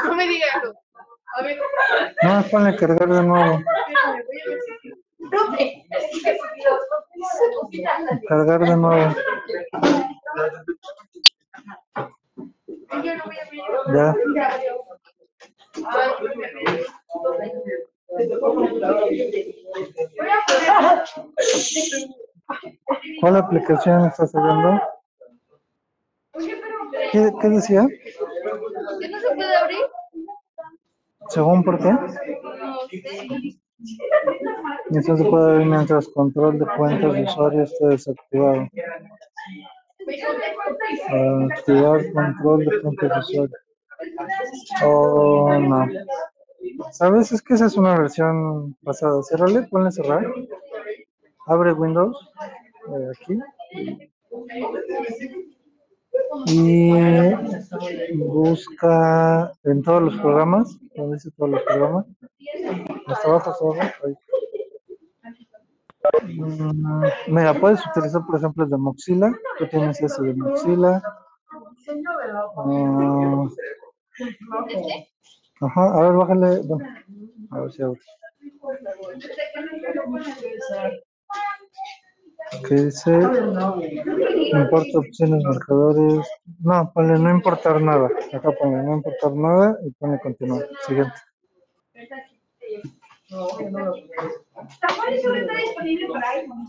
no me diga eso. A ver, No, ponle cargar de nuevo. a Profe, Cargar de nuevo. Ya. ¿Cuál aplicación estás usando? ¿Qué, qué decía? ¿Que no se puede abrir? ¿Según por qué? No sé. Eso se puede ver mientras control de cuentas de usuario esté desactivado. Activar control de de usuario. Oh, no. ¿Sabes? Es que esa es una versión pasada. Ciérrale, ponle cerrar. Abre Windows. eh, aquí. Y busca en todos los programas. donde dice todos los programas. Hasta abajo, hasta abajo. ahí. Mm, Mira, puedes utilizar, por ejemplo, el de Mozilla. Tú tienes ese de. Ah, ¿Este? ajá, a ver, bájale. a ver si abre. ¿Qué dice? Importa opciones, marcadores. No, ponle no importar nada. Acá ponle no importar nada y ponle continuar. Siguiente. También solo está disponible para iPhone.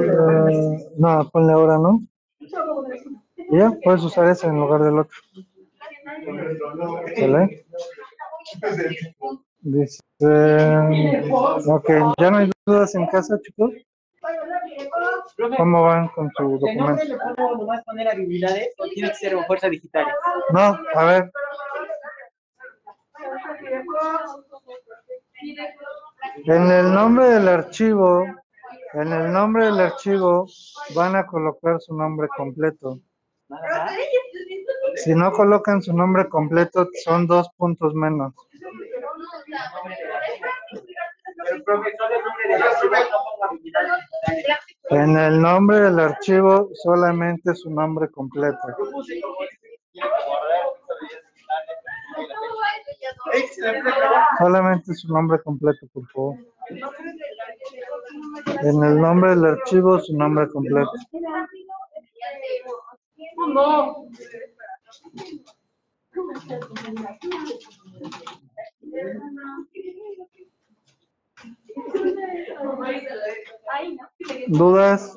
Eh, no, ponle ahora, ¿no? Ya, puedes usar ese en lugar del otro. ¿Sale? Dice, ok, ¿ya no hay dudas en casa, chicos? ¿Cómo van con su ¿de nombre documento? le puedo nomás poner habilidades o tiene que ser fuerza digitales? No, a ver, en el nombre del archivo, en el nombre del archivo van a colocar su nombre completo. Si no colocan su nombre completo, son dos puntos menos. En el nombre del archivo, solamente su nombre completo. Solamente su nombre completo, por favor. En el nombre del archivo, su nombre completo. ¿Dudas?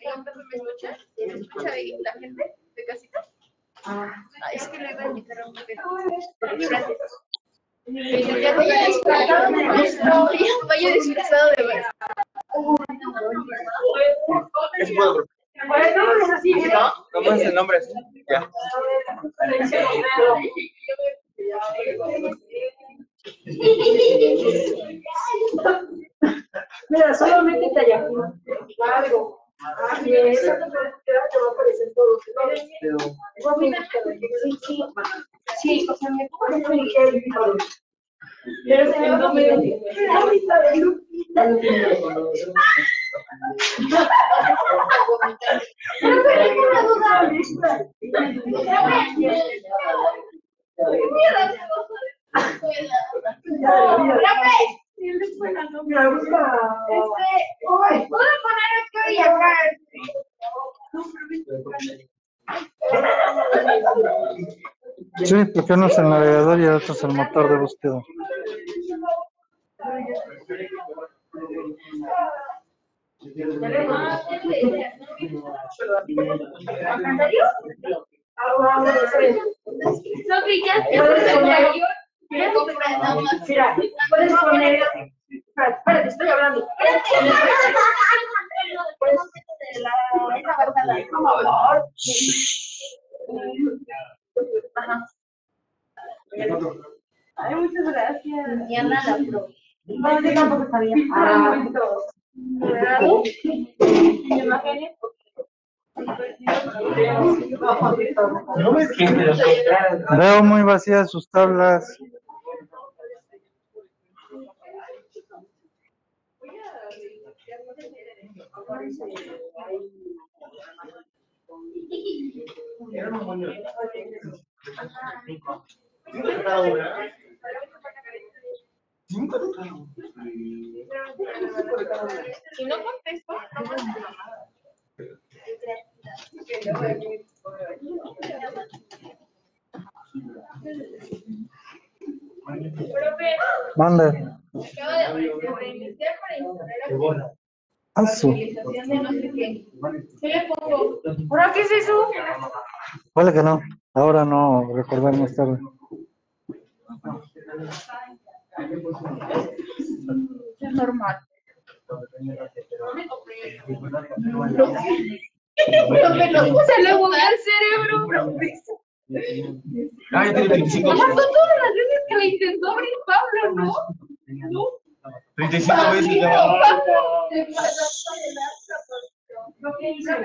¿Me escucha? ¿Me escucha ahí la gente de casita? Ah, es que le iba a invitar a un café. Gracias. Ya vaya disfrazado de maestro. Ya vaya disfrazado de maestro. ¿Cómo es el nombre? Ya. Mira, solamente te Yahoo. Algo. Y eso te va a aparecer todo. Sí, sí. Sí, o sea, me parece Pero se me va a medio. Ahorita de Lupita. Pero tengo una duda ahorita. Mira, busca. Este, puedo poner esto y acá. Sí, porque uno es el navegador y el otro es el motor de búsqueda. Puedes poner-. Mira, puedes poner. Espérate, estoy hablando. Ay, muchas gracias. Ya nada, pro. No, yo tampoco sabía. Ah. Veo muy vacías sus tablas. Si no contesto, no contesto. Profe, Mande. acaba de aparecer reiniciar para instalar la su. actualización de no sé qué. ¿Qué le pongo? ¿Ahora qué es eso? Vale que no. Ahora no, recordar más tarde. Es normal. Profe, no le movió el cerebro, profe. Ah, tiene 25. Pasó todas las veces que le intentó abrir Pablo, ¿no? ¿No? 35 veces. No, Pablo. Te pasaste de lanza, Profe, mire, a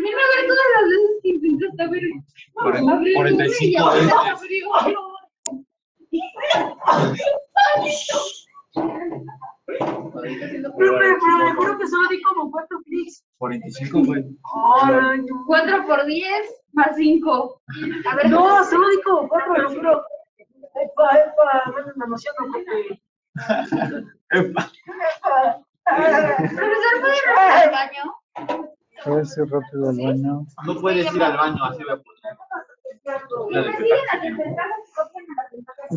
mí me abre todas las veces que intentaste abrir. Cuarenta- abrir el 45 y ya veces. Abrió. Profe, pero yo creo que solo di como cuatro clics. 45, güey. Ay, no. 4 por 10 más 5. A ver, No, solo di como cuatro, lo juro. Epa, epa, bueno, me emociono porque. Epa. profesor, ¿puede ir al baño? Ver si rápido al baño. No puedes ir al baño, así voy a poner.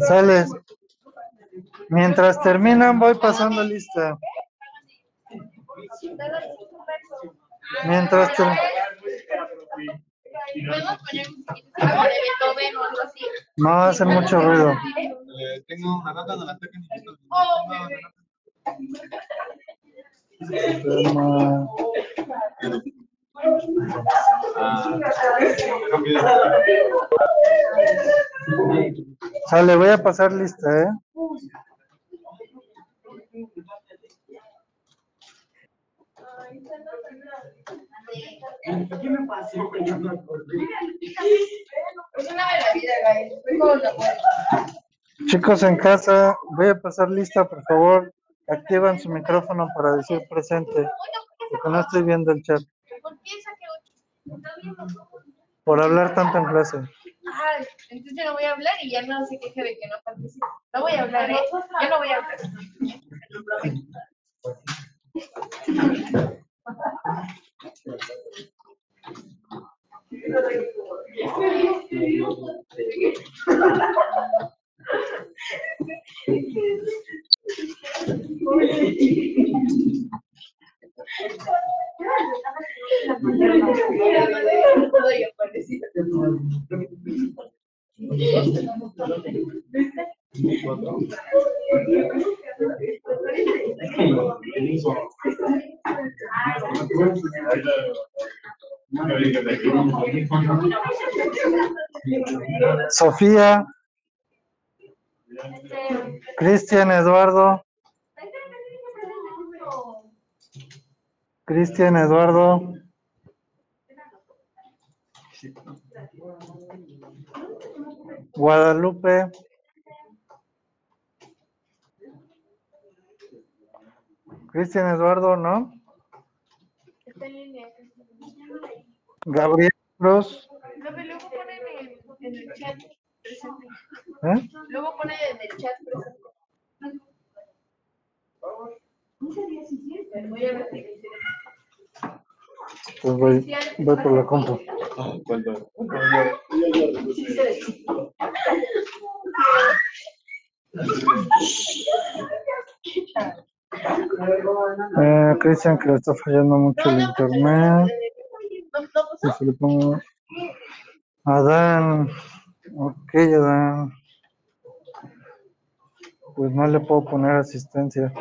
Sales. Mientras terminan, voy pasando lista. Mientras ter- Podemos poner un poquito como de Beethoven o algo así. no hace mucho ruido. Eh, tengo una nota de la técnica. Ah. Sale, voy a pasar lista, ¿eh? Chicos en casa, voy a pasar lista, por favor. Activan su micrófono para decir presente, porque no estoy viendo el chat. ¿Por qué saqué 8? ¿Está viendo? Por hablar tanto en clase. Ah, entonces yo no voy a hablar y ya no se queje de que no participo. No voy a hablar, ¿eh? Yo no voy a hablar. Sofía. Cristian Eduardo. Cristian Eduardo. Guadalupe. Cristian Eduardo, ¿no? Gabriel Cruz. Profe, luego pone en el, chat presente. ¿eh? Luego pone en el chat presente. Voy a ver si Pues voy, voy por la compu. Eh, Cristian, que le está fallando mucho el internet. Se le pongo. Adán. Ok, Adán. Pues no le puedo poner asistencia.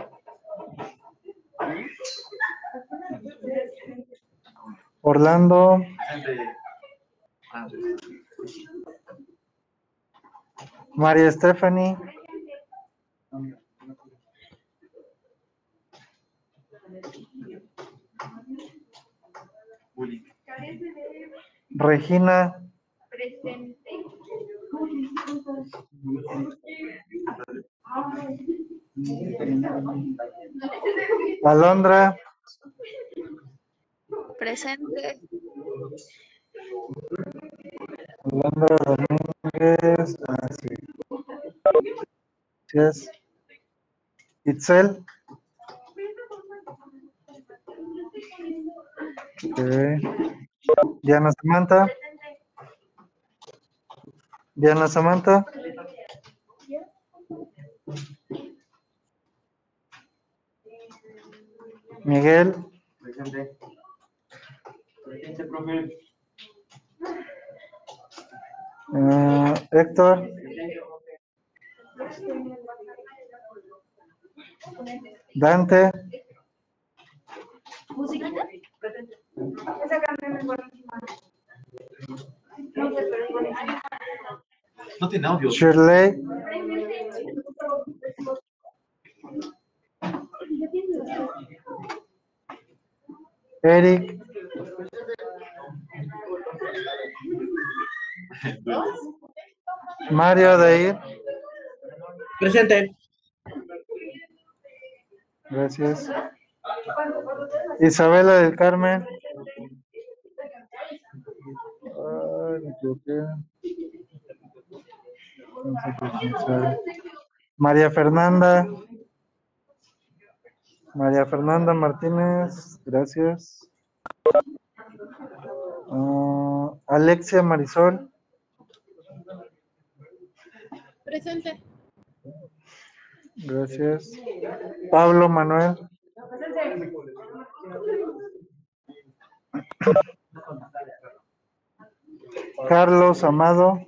Orlando. María Stephanie. Regina. presente. Alondra. Presente. Alondra Domínguez. Ah, sí. Sí es. Itzel. Ok. Diana Samantha. Diana Samantha. Miguel. Presente. Presente, profe. Héctor. Dante. No tiene audio. Shirley. Eric. Mario de Presente. Gracias. Isabela del Carmen. Ay, me equivoqué. María Fernanda. María Fernanda Martínez, gracias. Ah, Alexia Marisol, Presente. gracias. Pablo Manuel, Carlos Amado,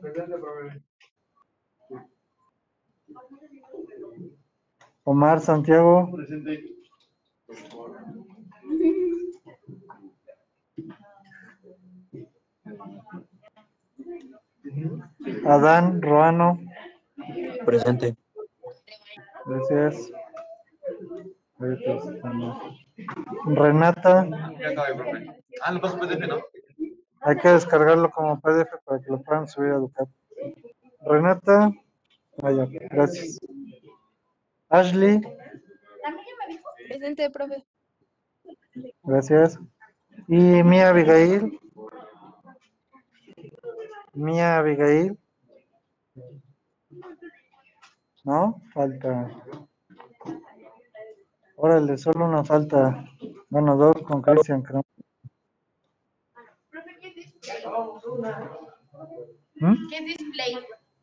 Omar Santiago, Adán Roano, Presente. gracias. Renata. Ah, lo paso PDF, ¿no? hay que descargarlo como PDF para que lo puedan subir a Educar. Renata, vaya, gracias. Ashley, Presente, profe. gracias. Y Mía Abigail. Mía Abigail. ¿No? Falta. Órale, solo una falta. Bueno, dos con Cristian, creo. ¿Mm? ¿Qué display?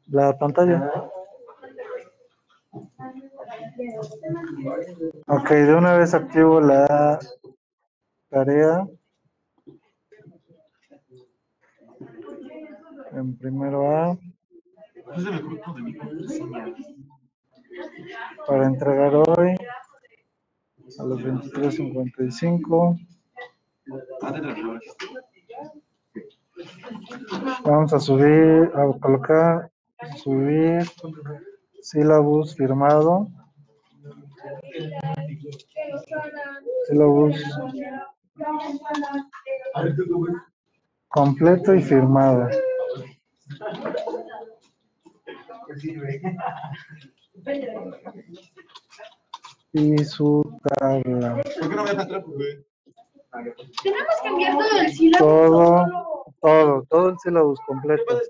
La pantalla. Ok, de una vez activo la tarea. En primero A, para entregar hoy a las 23.55. Ah. Vamos a subir, a colocar, subir, sílabus firmado. Sílabus completo y firmado. Y su tabla. ¿Por qué no me dejas entrar? Porque Tenemos que enviar todo el sílabo. Todo, todo, todo el sílabus ¿Qué completo. Ah.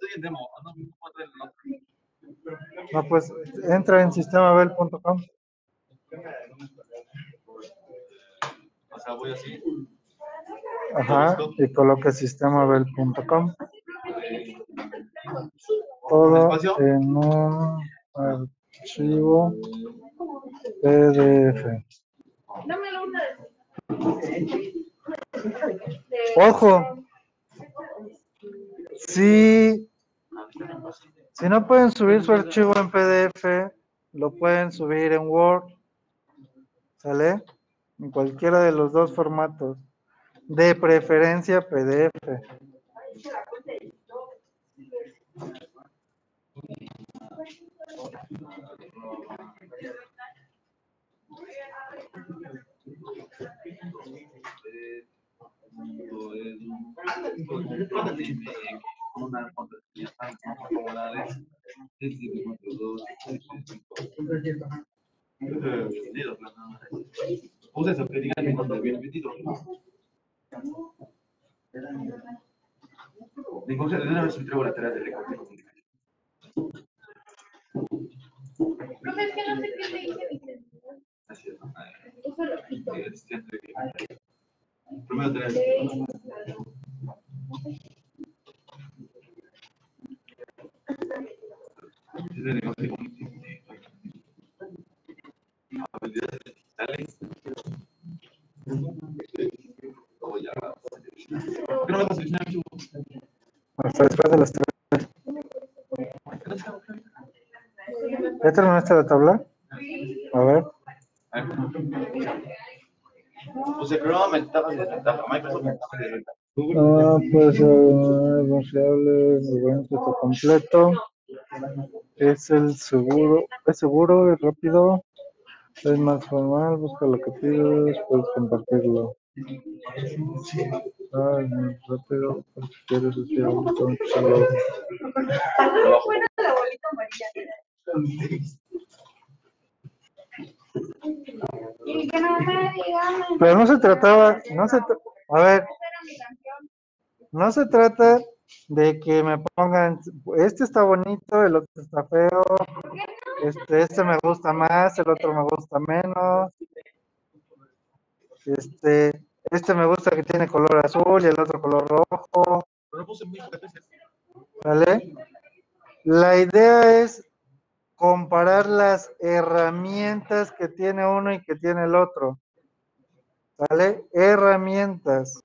No, pues entra en sistemabel.com. O sea, voy así. Ajá, y coloca sistemabel.com. Todo en un archivo PDF. Ojo, si, si no pueden subir su archivo en PDF, lo pueden subir en Word, ¿sale? En cualquiera de los dos formatos, de preferencia PDF. Eh, pues, no. Puse eso, que cuando viene vendido. Ningún de una vez la tarea de recorte. Profe, es que no sé qué le hice mi celular. Así es, ¿no? Eso lo quito. Primero. Es de negocio. Habilidades digitales. Hasta después de las tres. ¿Ya terminaste la tabla? A ver. Pues el ventajas y desventajas. Microsoft, ventajas y desventajas. Google, Ah, pues, confiable, el buen está completo. Es el seguro, es seguro, es rápido, es más formal, busca lo que pides, puedes compartirlo. Es muy rápido, si quieres decir algo, con solo- Fuera la bolita amarilla. Y que no me digan. Pero no se trataba, no se, a ver, no se trata de que me pongan, este está bonito, el otro está feo, este, este me gusta más, el otro me gusta menos, este, este me gusta que tiene color azul y el otro color rojo, Pero no puse muchas veces. ¿vale? La idea es comparar las herramientas que tiene uno y que tiene el otro, ¿vale? Herramientas.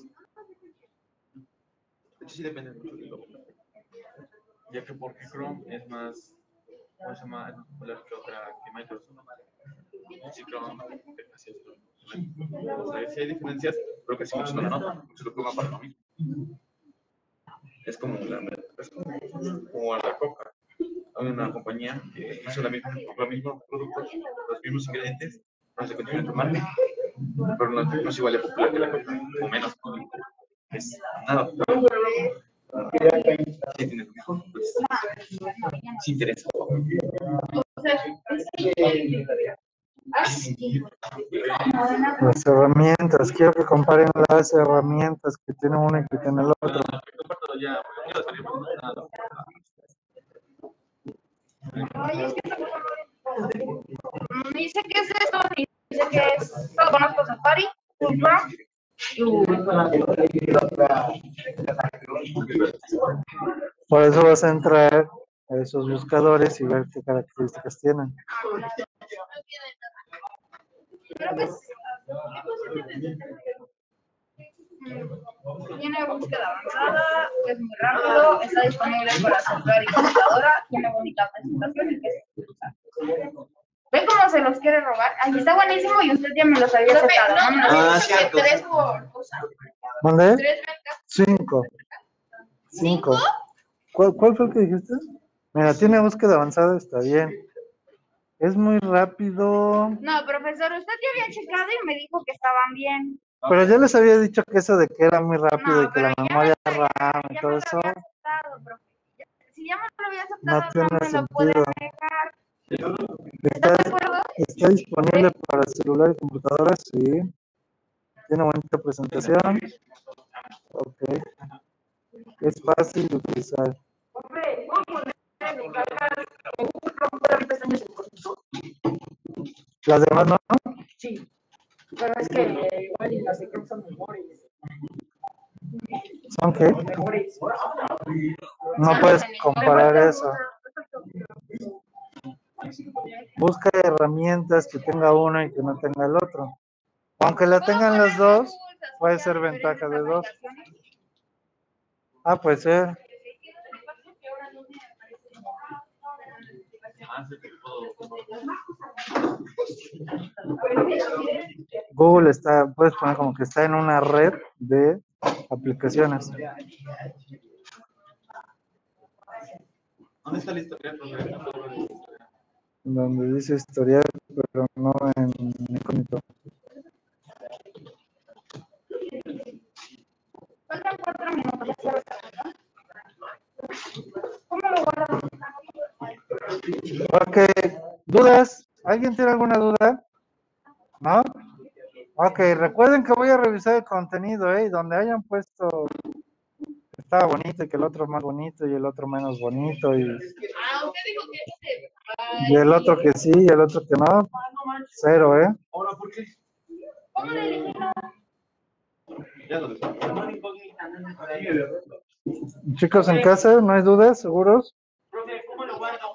De hecho, sí depende mucho del logo. Ya que porque Chrome es más, ¿cómo se llama? Que otra, que Microsoft. Sí hay diferencias, pero sí muchos no lo para. Es como la, la coca. Compañía que hizo la misma, lo mismo producto, los mismos ingredientes, pero se continúa tomando, pero no, es igual de popular que la o menos. nada. Sí, tiene lo mismo, pues, interesa. Las herramientas, quiero que comparen las herramientas que tiene uno y que tiene el otro. Dice que es esto, dice que es, solo conozco Safari, Google. Por eso vas a entrar a esos buscadores y ver qué características tienen. Pero tiene búsqueda avanzada, es muy rápido, está disponible para celular y computadora, tiene bonita presentación y que se usa. ¿Ven cómo se los quiere robar? Ay, está buenísimo y usted ya me los había aceptado. no, ¿no? no, Ah, dice que cierto, tres por cosa. ¿Dónde? Tres. Cinco. Cinco. ¿Cuál, cuál fue el que dijiste? Mira, tiene búsqueda avanzada, está bien. Es muy rápido. No, profesor, usted ya había checado y me dijo que estaban bien. Pero ya les había dicho que eso de que era muy rápido No, y que la memoria me lo- RAM y todo lo eso. aceptado, Si ya me lo había No aceptado, no, tiene me lo puede sentido. negar. Está, ¿Estás de acuerdo? está disponible para celular y computadoras, sí. Tiene bonita presentación. Ok. Es fácil de utilizar. Las demás no. Sí. Pero es que igual y las de Chrome son mejores. ¿Son qué? No puedes comparar eso. Busca herramientas que tenga uno y que no tenga el otro. Aunque la tengan las dos, puede ser ventaja de dos. Ah, puede ser. Ah, sí, que puedo- Google está, puedes poner como que está en una red de aplicaciones. ¿Dónde está la historia, profe? No puedo ver la historia. Donde dice historial, pero no en incógnito. Faltan cuatro minutos. ya. Ok, ¿dudas? ¿Alguien tiene alguna duda? ¿No? Ok, recuerden que voy a revisar el contenido, ¿eh? Donde hayan puesto que estaba bonito y que el otro más bonito y el otro menos bonito y, Ah, usted dijo que este. y el otro que sí y el otro que no, cero, ¿eh? Ahora, ¿por qué? Chicos en casa, ¿no hay dudas? ¿Seguros? ¿cómo lo guardo?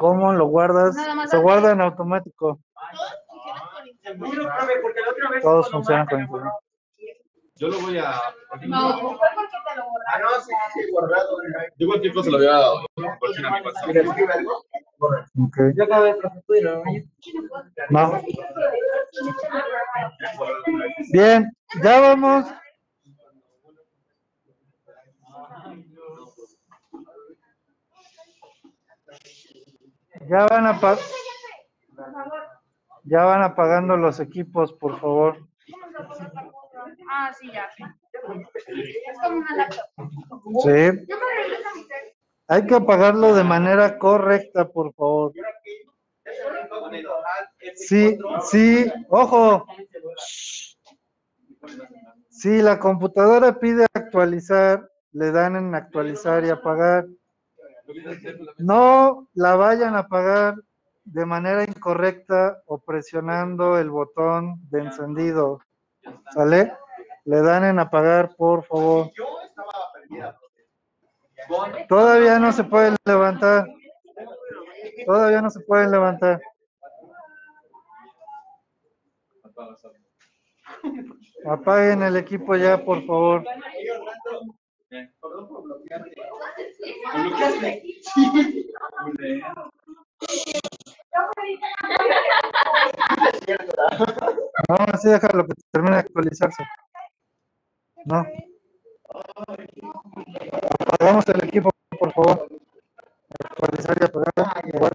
¿Cómo lo guardas? Se guarda en automático. Vez. Todos funcionan con borró. Yo lo voy a. No, fue porque te lo borraron. Ah, no, sí, sí, guardado. Yo cualquier cosa lo voy a compartir a mi WhatsApp. Ok. Yo acabo de profe, ¿puedo? No. Bien, ya vamos. Ya van a pa- ya van apagando los equipos, por favor. Ah, sí, ya. Es como una laptop. Sí. Hay que apagarlo de manera correcta, por favor. Sí, sí, ojo. Si la computadora pide actualizar, le dan en actualizar y apagar. No la vayan a apagar de manera incorrecta o presionando el botón de encendido. ¿Sale? Le dan en apagar, por favor. Todavía no se pueden levantar. Todavía no se pueden levantar. Apaguen el equipo ya, por favor. No, así déjalo que termine de actualizarse. No. Apagamos el equipo, por favor. Actualizar y apagar. Igual.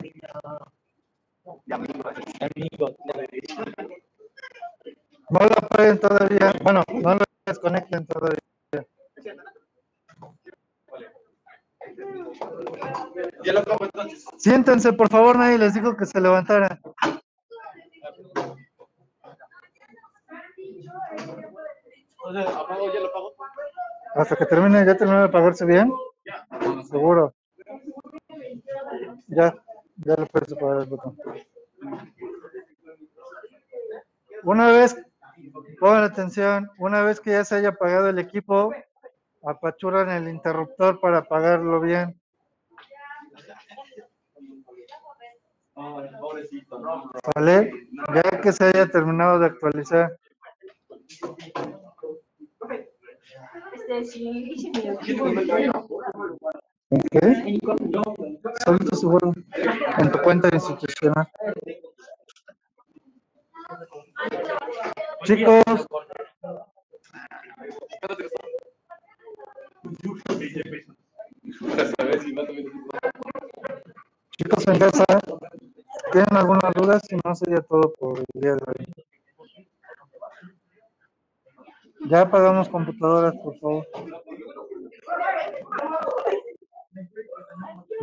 No lo apaguen todavía. Bueno, no lo desconecten todavía. Ya lo acabo entonces. Siéntense, por favor, nadie les dijo que se levantaran. Entonces, apago, ya lo apago. Hasta que termine, ¿ya terminó de apagarse bien? Seguro. Ya, ya le puedes apagar el botón. Una vez, pongan atención, una vez que ya se haya apagado el equipo, apachuran el interruptor para apagarlo bien. Pobrecito, no. ¿Vale? Ya que se haya terminado de actualizar. Este. Solito se en tu cuenta institucional. Chicos, Chicos en casa, ¿tienen alguna duda? Si no, sería todo por el día de hoy. Ya apagamos computadoras, por favor.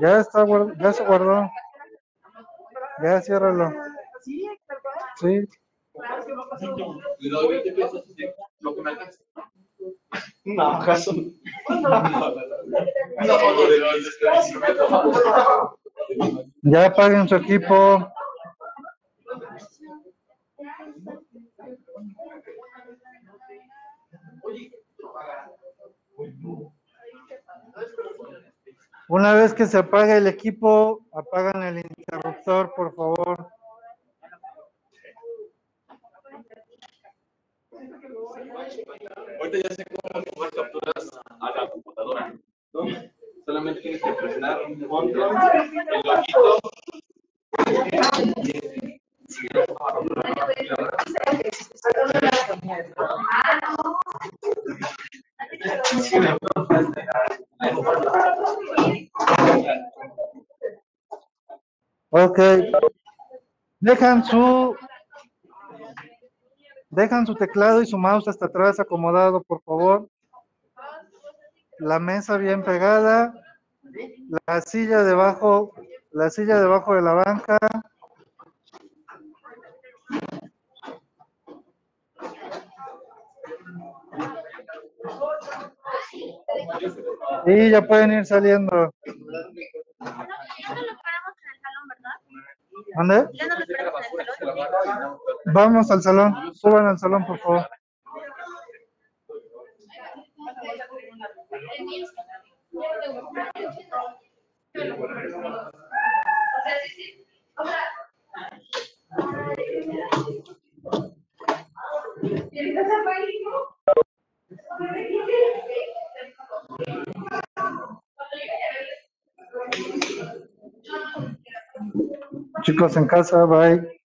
Ya está, ya se guardó. Ya ciérralo. Sí. No, acaso. Ya apaguen su equipo. Una vez que se apague el equipo, apagan el interruptor, por favor. Ahorita ya sé cómo capturas a la computadora. Solamente tienes que presionar control, el loguito. Ok. Dejan su dejan su teclado y su mouse hasta atrás acomodado, por favor. La mesa bien pegada. La silla debajo, la silla debajo de la banca. Y ya pueden ir saliendo. Ya no lo esperamos en el salón, ¿verdad? ¿Dónde? Ya no lo esperamos en el salón. Vamos al salón. Suban al salón, por favor. Chicos en casa, bye.